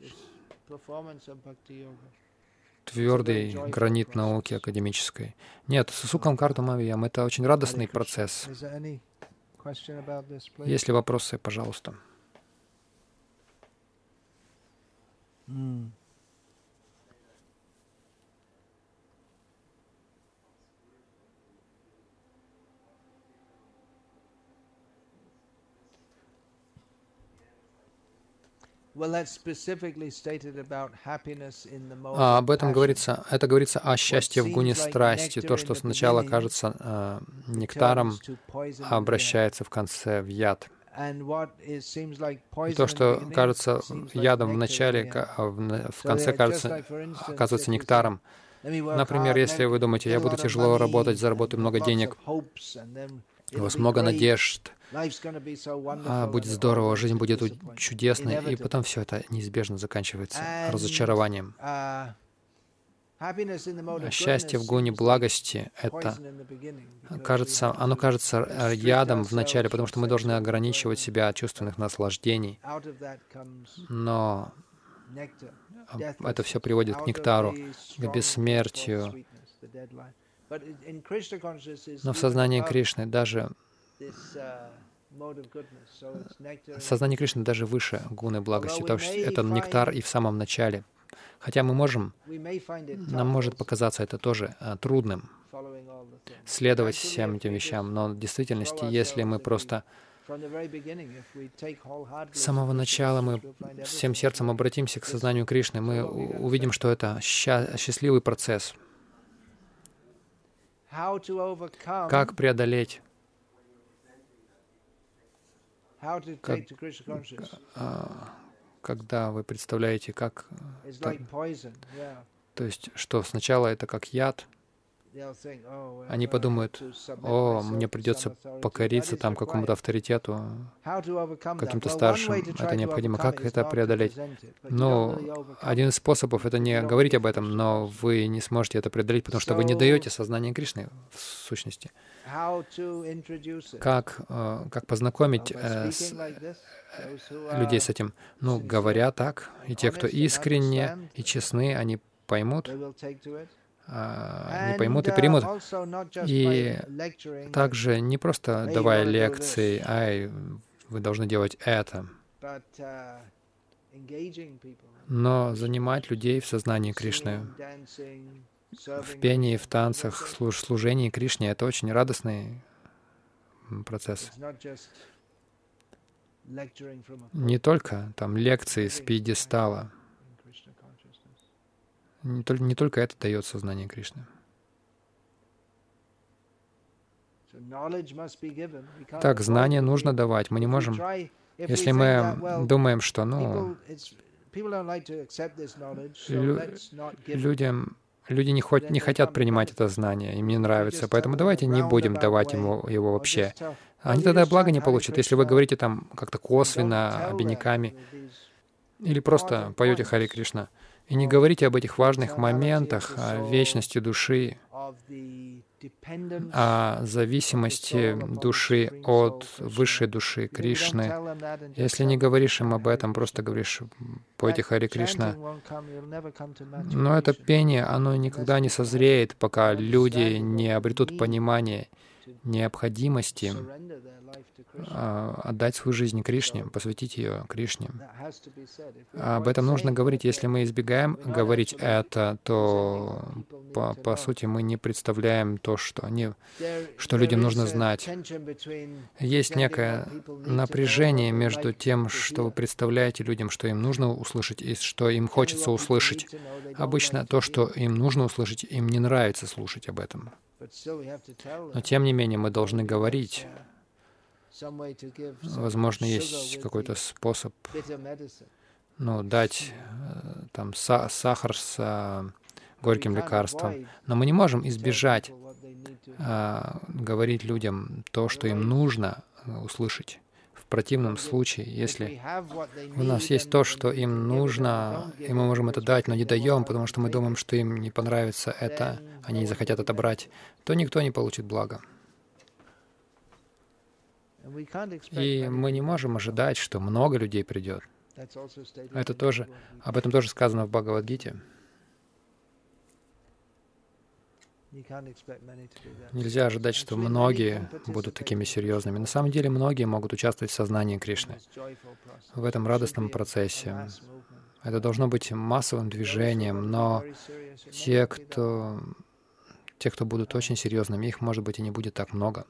твердый гранит науки академической. Нет, Сусукам Картумавиям — это очень радостный процесс. Есть ли вопросы, пожалуйста? Mm. А, об этом говорится, это говорится о счастье в гуне страсти, то, что сначала кажется э, нектаром, а обращается в конце в яд. И то, что кажется ядом в начале, а в конце кажется, оказывается нектаром. Например, если вы думаете, я буду тяжело работать, заработаю много денег, у вас много надежд, а, будет здорово, жизнь будет чудесной, и потом все это неизбежно заканчивается разочарованием. Uh, а счастье в гуне благости — это кажется, оно кажется э, ядом в начале, потому что мы должны ограничивать себя от чувственных наслаждений. Но это все приводит к нектару, к бессмертию. Но в сознании Кришны даже Сознание Кришны даже выше гуны благости, потому что это нектар и в самом начале. Хотя мы можем, нам может показаться это тоже а, трудным, следовать всем этим вещам, но в действительности, если мы просто с самого начала мы всем сердцем обратимся к сознанию Кришны, мы увидим, что это счастливый процесс. Как преодолеть как, а, когда вы представляете, как... То, то есть, что сначала это как яд, Они подумают, о, мне придется покориться там какому-то авторитету, каким-то старшим. Это необходимо. Как это преодолеть? Ну, один из способов — это не говорить об этом, но вы не сможете это преодолеть, потому что вы не даете сознание Кришны в сущности. Как, э, как познакомить э, с, э, людей с этим? Ну, говоря так, и те, кто искренне и честны, они поймут, не поймут и примут. И также не просто давая лекции, ай, вы должны делать это, но занимать людей в сознании Кришны, в пении, в танцах, служ служении Кришне — это очень радостный процесс. Не только там лекции с пьедестала — не только, не только это дает сознание Кришны. Так, знание нужно давать. Мы не можем, если мы думаем, что, ну, людям, люди не, хоть, не хотят принимать это знание, им не нравится, поэтому давайте не будем давать ему его вообще. Они тогда благо не получат. Если вы говорите там как-то косвенно, обиняками, или просто поете Хари Кришна, и не говорите об этих важных моментах, о вечности души, о зависимости души от высшей души Кришны. Если не говоришь им об этом, просто говоришь «Пойте Хари Кришна», но это пение, оно никогда не созреет, пока люди не обретут понимание необходимости отдать свою жизнь Кришне, посвятить ее Кришне. Об этом нужно говорить. Если мы избегаем говорить это, то по, по сути мы не представляем то, что, они, что людям нужно знать. Есть некое напряжение между тем, что вы представляете людям, что им нужно услышать, и что им хочется услышать. Обычно то, что им нужно услышать, им не нравится слушать об этом. Но тем не менее мы должны говорить. Возможно, есть какой-то способ ну, дать э, там са сахар с горьким лекарством. Но мы не можем избежать а, говорить людям то, что им нужно э, услышать. В противном случае, если у нас есть то, что им нужно, и мы можем это дать, но не даем, потому что мы думаем, что им не понравится это, они не захотят отобрать, то никто не получит блага. И мы не можем ожидать, что много людей придет. Это тоже, об этом тоже сказано в Бхагавадгите. Нельзя ожидать, что многие будут такими серьезными. На самом деле многие могут участвовать в сознании Кришны, в этом радостном процессе. Это должно быть массовым движением, но те, кто, те, кто будут очень серьезными, их, может быть, и не будет так много.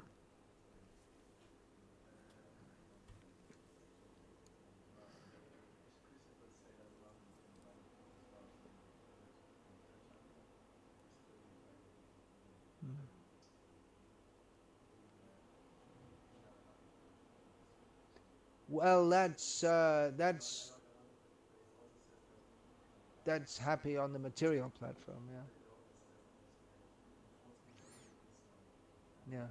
Well, that's uh, that's that's happy on the material platform, yeah. Yeah.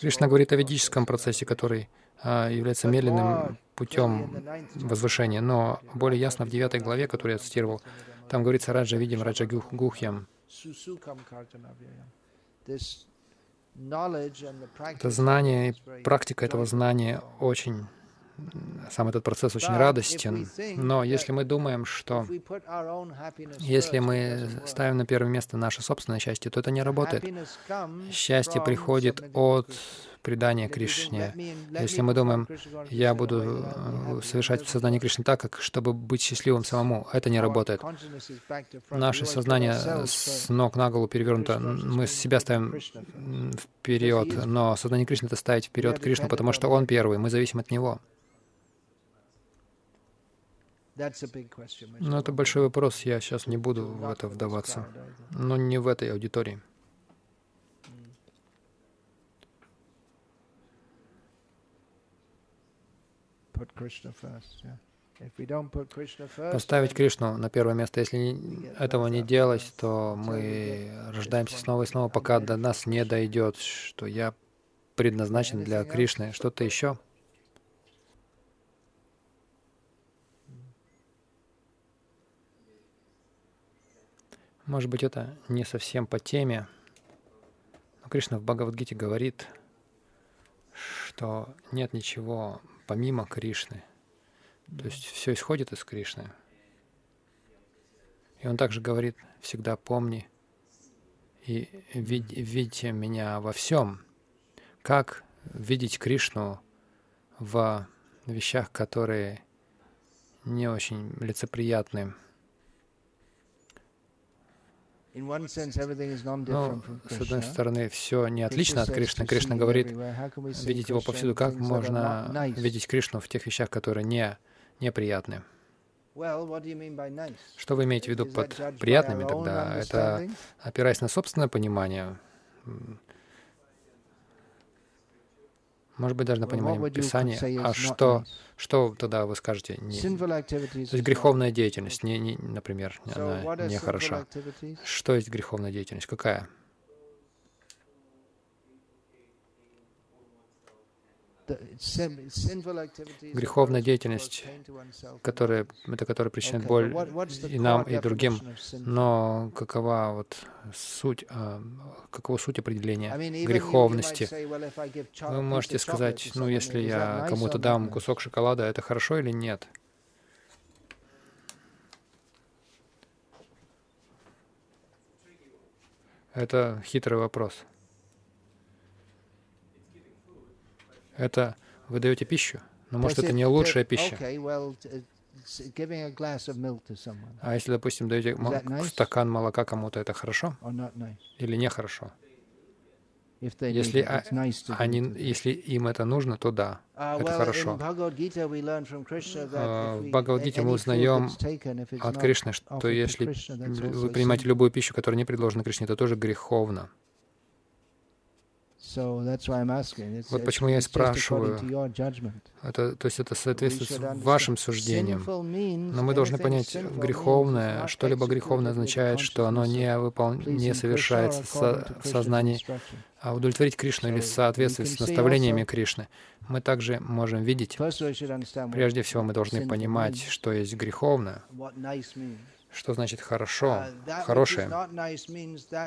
Кришна говорит о ведическом процессе, который а, является медленным путем возвышения, но более ясно в девятой главе, которую я цитировал, там говорится Раджа видим Раджа Гухьям. Это знание и практика этого знания очень сам этот процесс очень радостен, но если мы думаем, что если мы ставим на первое место наше собственное счастье, то это не работает. Счастье приходит от предания Кришне. Если мы думаем, я буду э, совершать сознание Кришны так, как чтобы быть счастливым самому, это не работает. Наше сознание с ног на голову перевернуто. Мы себя ставим вперед, но сознание Кришны — это ставить вперед Кришну, потому что Он первый, мы зависим от Него. Но это большой вопрос, я сейчас не буду в это вдаваться. Но не в этой аудитории. Поставить Кришну на первое место. Если этого не делать, то мы рождаемся снова и снова, пока до нас не дойдет, что я предназначен для Кришны. Что-то еще? Может быть, это не совсем по теме, но Кришна в Бхагавадгите говорит, что нет ничего помимо Кришны. То есть все исходит из Кришны. И он также говорит, всегда помни и видь, видите меня во всем. Как видеть Кришну в вещах, которые не очень лицеприятны. Но, с одной стороны, все не отлично от Кришны. Кришна говорит, видеть его повсюду. Как можно видеть Кришну в тех вещах, которые не, неприятны? Что вы имеете в виду под приятными тогда? Это опираясь на собственное понимание, может быть, даже на понимание Писания. А что, что тогда вы скажете? Не, то есть греховная деятельность, не, не, например, она нехороша. Что есть греховная деятельность? Какая? Греховная деятельность, которая, это которая причиняет боль и нам, и другим. Но какова вот суть, а, какова суть определения греховности? Вы можете сказать, ну, если я кому-то дам кусок шоколада, это хорошо или нет? Это хитрый вопрос. Это вы даете пищу, но может это не лучшая пища. А если, допустим, даете стакан молока кому-то, это хорошо или нехорошо? Если, а, они, если им это нужно, то да, uh, это хорошо. А, в Бхагавадгите мы узнаем от Кришны, что если вы принимаете любую пищу, которая не предложена Кришне, это тоже греховно. Вот почему я и спрашиваю. Это, то есть это соответствует вашим суждениям. Но мы должны понять, греховное, что-либо греховное означает, что оно не, выпол... не совершается со... в сознании, а удовлетворить Кришну или соответствовать с наставлениями Кришны. Мы также можем видеть, прежде всего мы должны понимать, что есть греховное, что значит хорошо? Uh, Хорошее.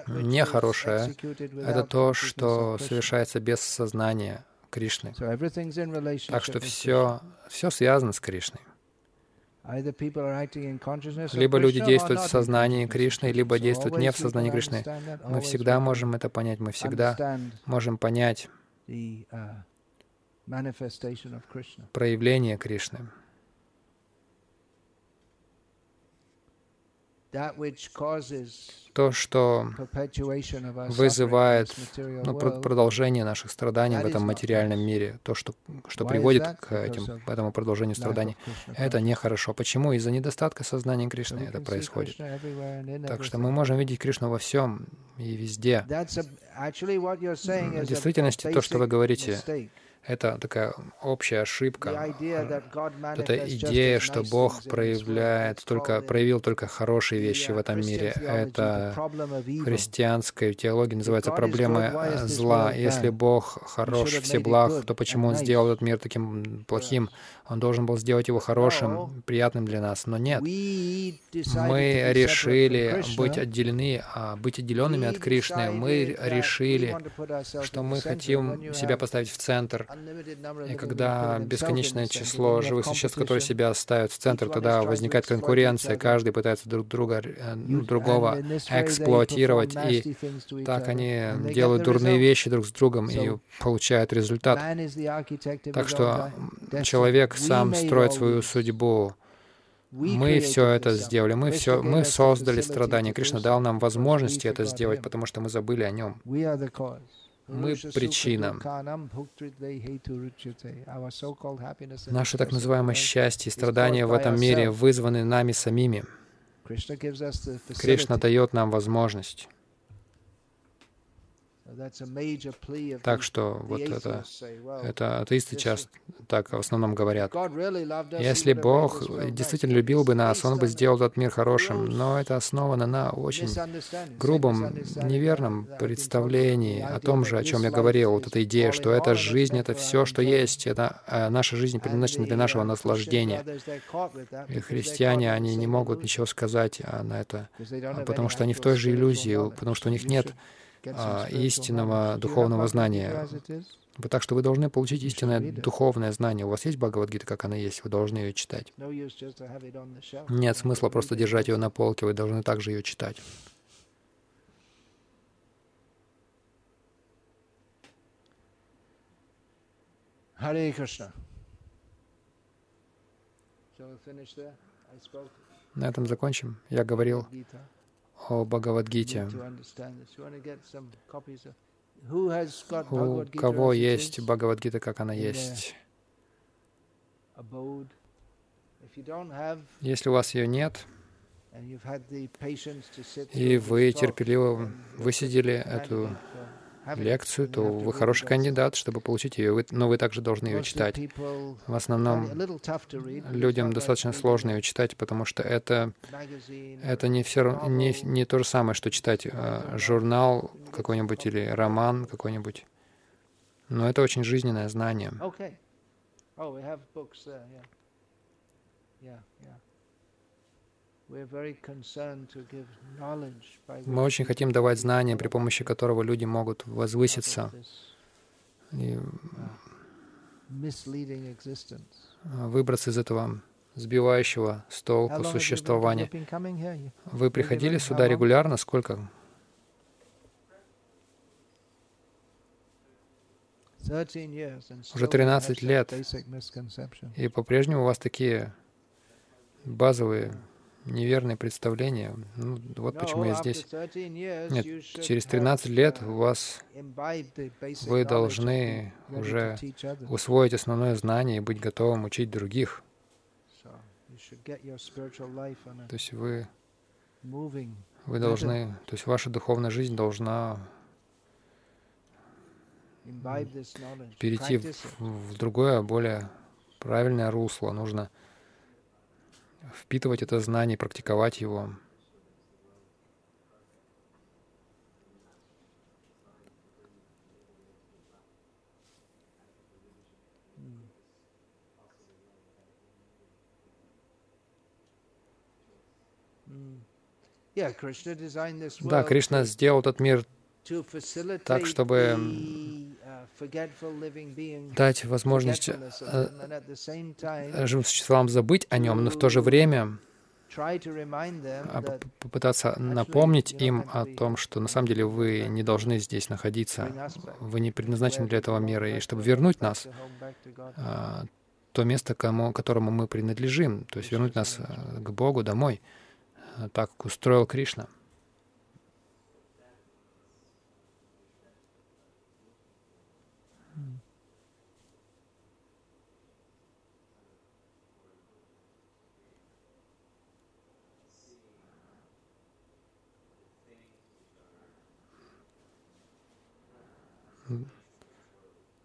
Нехорошее — это то, что совершается без сознания Кришны. Так что все, все связано с Кришной. Либо люди действуют в сознании Кришны, либо действуют не в сознании Кришны. Мы всегда можем это понять, мы всегда можем понять uh, проявление Кришны. То, что вызывает ну, продолжение наших страданий в этом материальном мире, то, что, что приводит к этим, этому продолжению страданий, это нехохорошо. Почему? Из-за недостатка сознания Кришны это происходит. Так что мы можем видеть Кришну во всем и везде. В действительности, то, что вы говорите, это такая общая ошибка. Эта идея, что Бог проявляет только, проявил только хорошие вещи в этом мире, это христианской теологии называется проблема э, зла. Если Бог хорош, все благ, то почему Он сделал этот мир таким плохим? Он должен был сделать его хорошим, приятным для нас. Но нет. Мы решили быть отделены, а быть отделенными от Кришны. Мы решили, что мы хотим себя поставить в центр. И когда бесконечное число живых существ, которые себя ставят в центр, тогда возникает конкуренция. Каждый пытается друг друга, э, другого эксплуатировать. И так они делают дурные вещи друг с другом и получают результат. Так что человек сам строит свою судьбу. Мы все это сделали, мы все, мы создали страдания. Кришна дал нам возможности это сделать, потому что мы забыли о нем. Мы причина. Наше так называемое счастье и страдания в этом мире вызваны нами самими. Кришна дает нам возможность. Так что вот это, это атеисты часто так в основном говорят. Если Бог действительно любил бы нас, Он бы сделал этот мир хорошим, но это основано на очень грубом, неверном представлении о том же, о чем я говорил, вот эта идея, что эта жизнь — это все, что есть, это э, наша жизнь предназначена для нашего наслаждения. И христиане, они не могут ничего сказать на это, потому что они в той же иллюзии, потому что у них нет а, истинного духовного знания. Так что вы должны получить истинное духовное знание. У вас есть Бхагавадгита, как она есть, вы должны ее читать. Нет смысла просто держать ее на полке, вы должны также ее читать. Харе Кришна. На этом закончим. Я говорил о Бхагавадгите. У кого есть Бхагавадгита, как она есть? Если у вас ее нет, и вы терпеливо высидели эту лекцию, то вы хороший кандидат, чтобы получить ее, но вы также должны ее читать. В основном людям достаточно сложно ее читать, потому что это, это не, все, не, не то же самое, что читать э, журнал какой-нибудь или роман какой-нибудь. Но это очень жизненное знание. Мы очень хотим давать знания, при помощи которого люди могут возвыситься и выбраться из этого сбивающего с толку существования. Вы приходили сюда регулярно? Сколько? Уже 13 лет. И по-прежнему у вас такие базовые неверные представления. Ну, вот почему я здесь. Нет, через 13 лет у вас вы должны уже усвоить основное знание и быть готовым учить других. То есть вы, вы должны, то есть ваша духовная жизнь должна перейти в, в другое, более правильное русло. Нужно впитывать это знание, практиковать его. Да, Кришна сделал этот мир так, чтобы дать возможность э, живым существам забыть о нем, но в то же время а, попытаться напомнить им о том, что на самом деле вы не должны здесь находиться, вы не предназначены для этого мира, и чтобы вернуть нас а, то место, кому, которому мы принадлежим, то есть вернуть нас э, к Богу домой, так как устроил Кришна.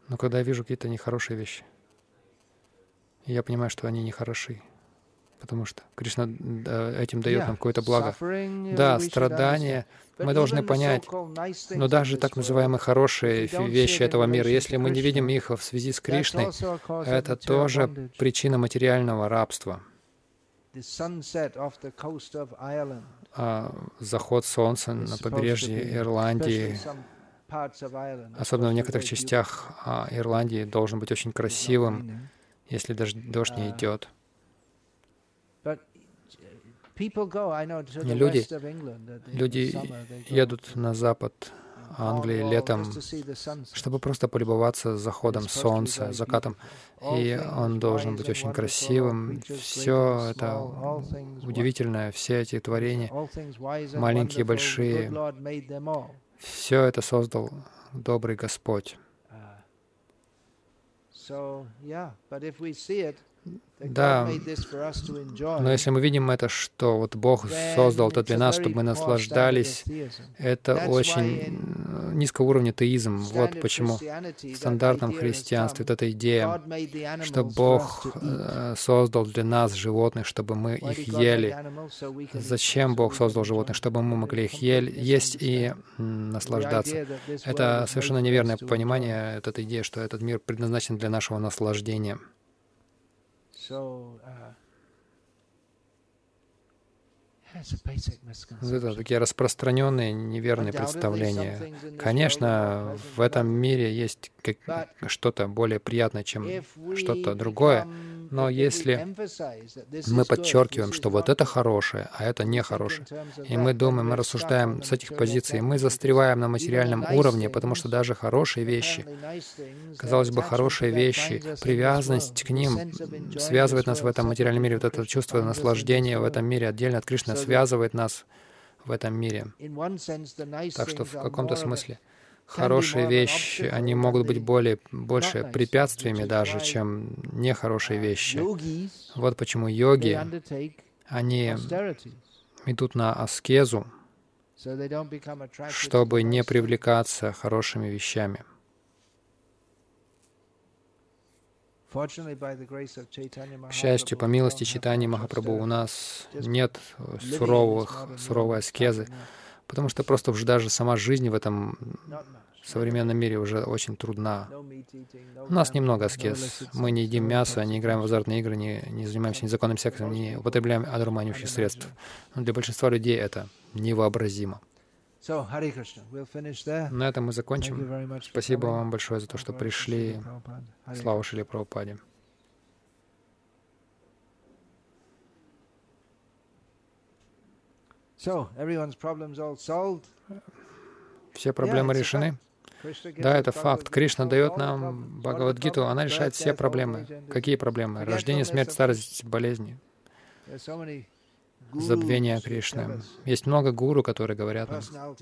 Но когда я вижу какие-то нехорошие вещи, я понимаю, что они нехороши, потому что Кришна этим дает нам какое-то благо. Да, страдания, мы должны понять, но даже так называемые хорошие вещи этого мира, если мы не видим их в связи с Кришной, это тоже причина материального рабства. А заход солнца на побережье Ирландии особенно в некоторых частях а, Ирландии, должен быть очень красивым, если дождь не идет. Люди, люди едут на запад Англии летом, чтобы просто полюбоваться заходом солнца, закатом. И он должен быть очень красивым. Все это удивительное, все эти творения, маленькие, большие, все это создал добрый Господь. Да, но если мы видим это, что вот Бог создал это для нас, чтобы мы наслаждались, это очень низкого уровня теизм. Вот почему в стандартном христианстве вот эта идея, что Бог э, создал для нас животных, чтобы мы их ели. Зачем Бог создал животных? Чтобы мы могли их есть и наслаждаться. Это совершенно неверное понимание, этой идеи, что этот мир предназначен для нашего наслаждения. Uh, это такие распространенные неверные представления. Конечно, в этом мире есть что-то более приятное, чем что-то другое, но если мы подчеркиваем, что вот это хорошее, а это нехорошее, и мы думаем, мы рассуждаем с этих позиций, мы застреваем на материальном уровне, потому что даже хорошие вещи, казалось бы, хорошие вещи, привязанность к ним связывает нас в этом материальном мире, вот это чувство наслаждения в этом мире отдельно от Кришны связывает нас в этом мире. Так что в каком-то смысле хорошие вещи, они могут быть более, больше препятствиями даже, чем нехорошие вещи. Вот почему йоги, они идут на аскезу, чтобы не привлекаться хорошими вещами. К счастью, по милости Читани Махапрабху у нас нет суровых, суровой аскезы, потому что просто уже даже сама жизнь в этом современном мире уже очень трудна. У нас немного аскез. Мы не едим мясо, не играем в азартные игры, не, не занимаемся незаконным сексом, не употребляем одурманивающих средств. Но для большинства людей это невообразимо. На этом мы закончим. Спасибо вам большое за то, что пришли. Слава Шили Прабхупаде. Все проблемы решены? Да, это факт. Кришна дает нам Бхагавадгиту, она решает все проблемы. Какие проблемы? Рождение, смерть, старость, болезни забвения Кришны. Есть много гуру, которые говорят нам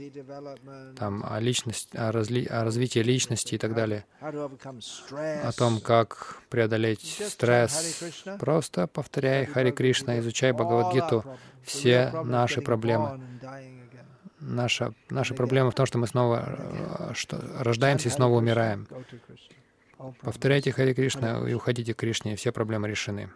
там, о, личности, о, разли, о развитии личности и так далее, о том, как преодолеть стресс. Просто повторяй Хари Кришна, изучай Бхагавадгиту, все наши проблемы. Наша, наша проблема в том, что мы снова э, что, рождаемся и снова умираем. Повторяйте Хари Кришна и уходите к Кришне, и все проблемы решены.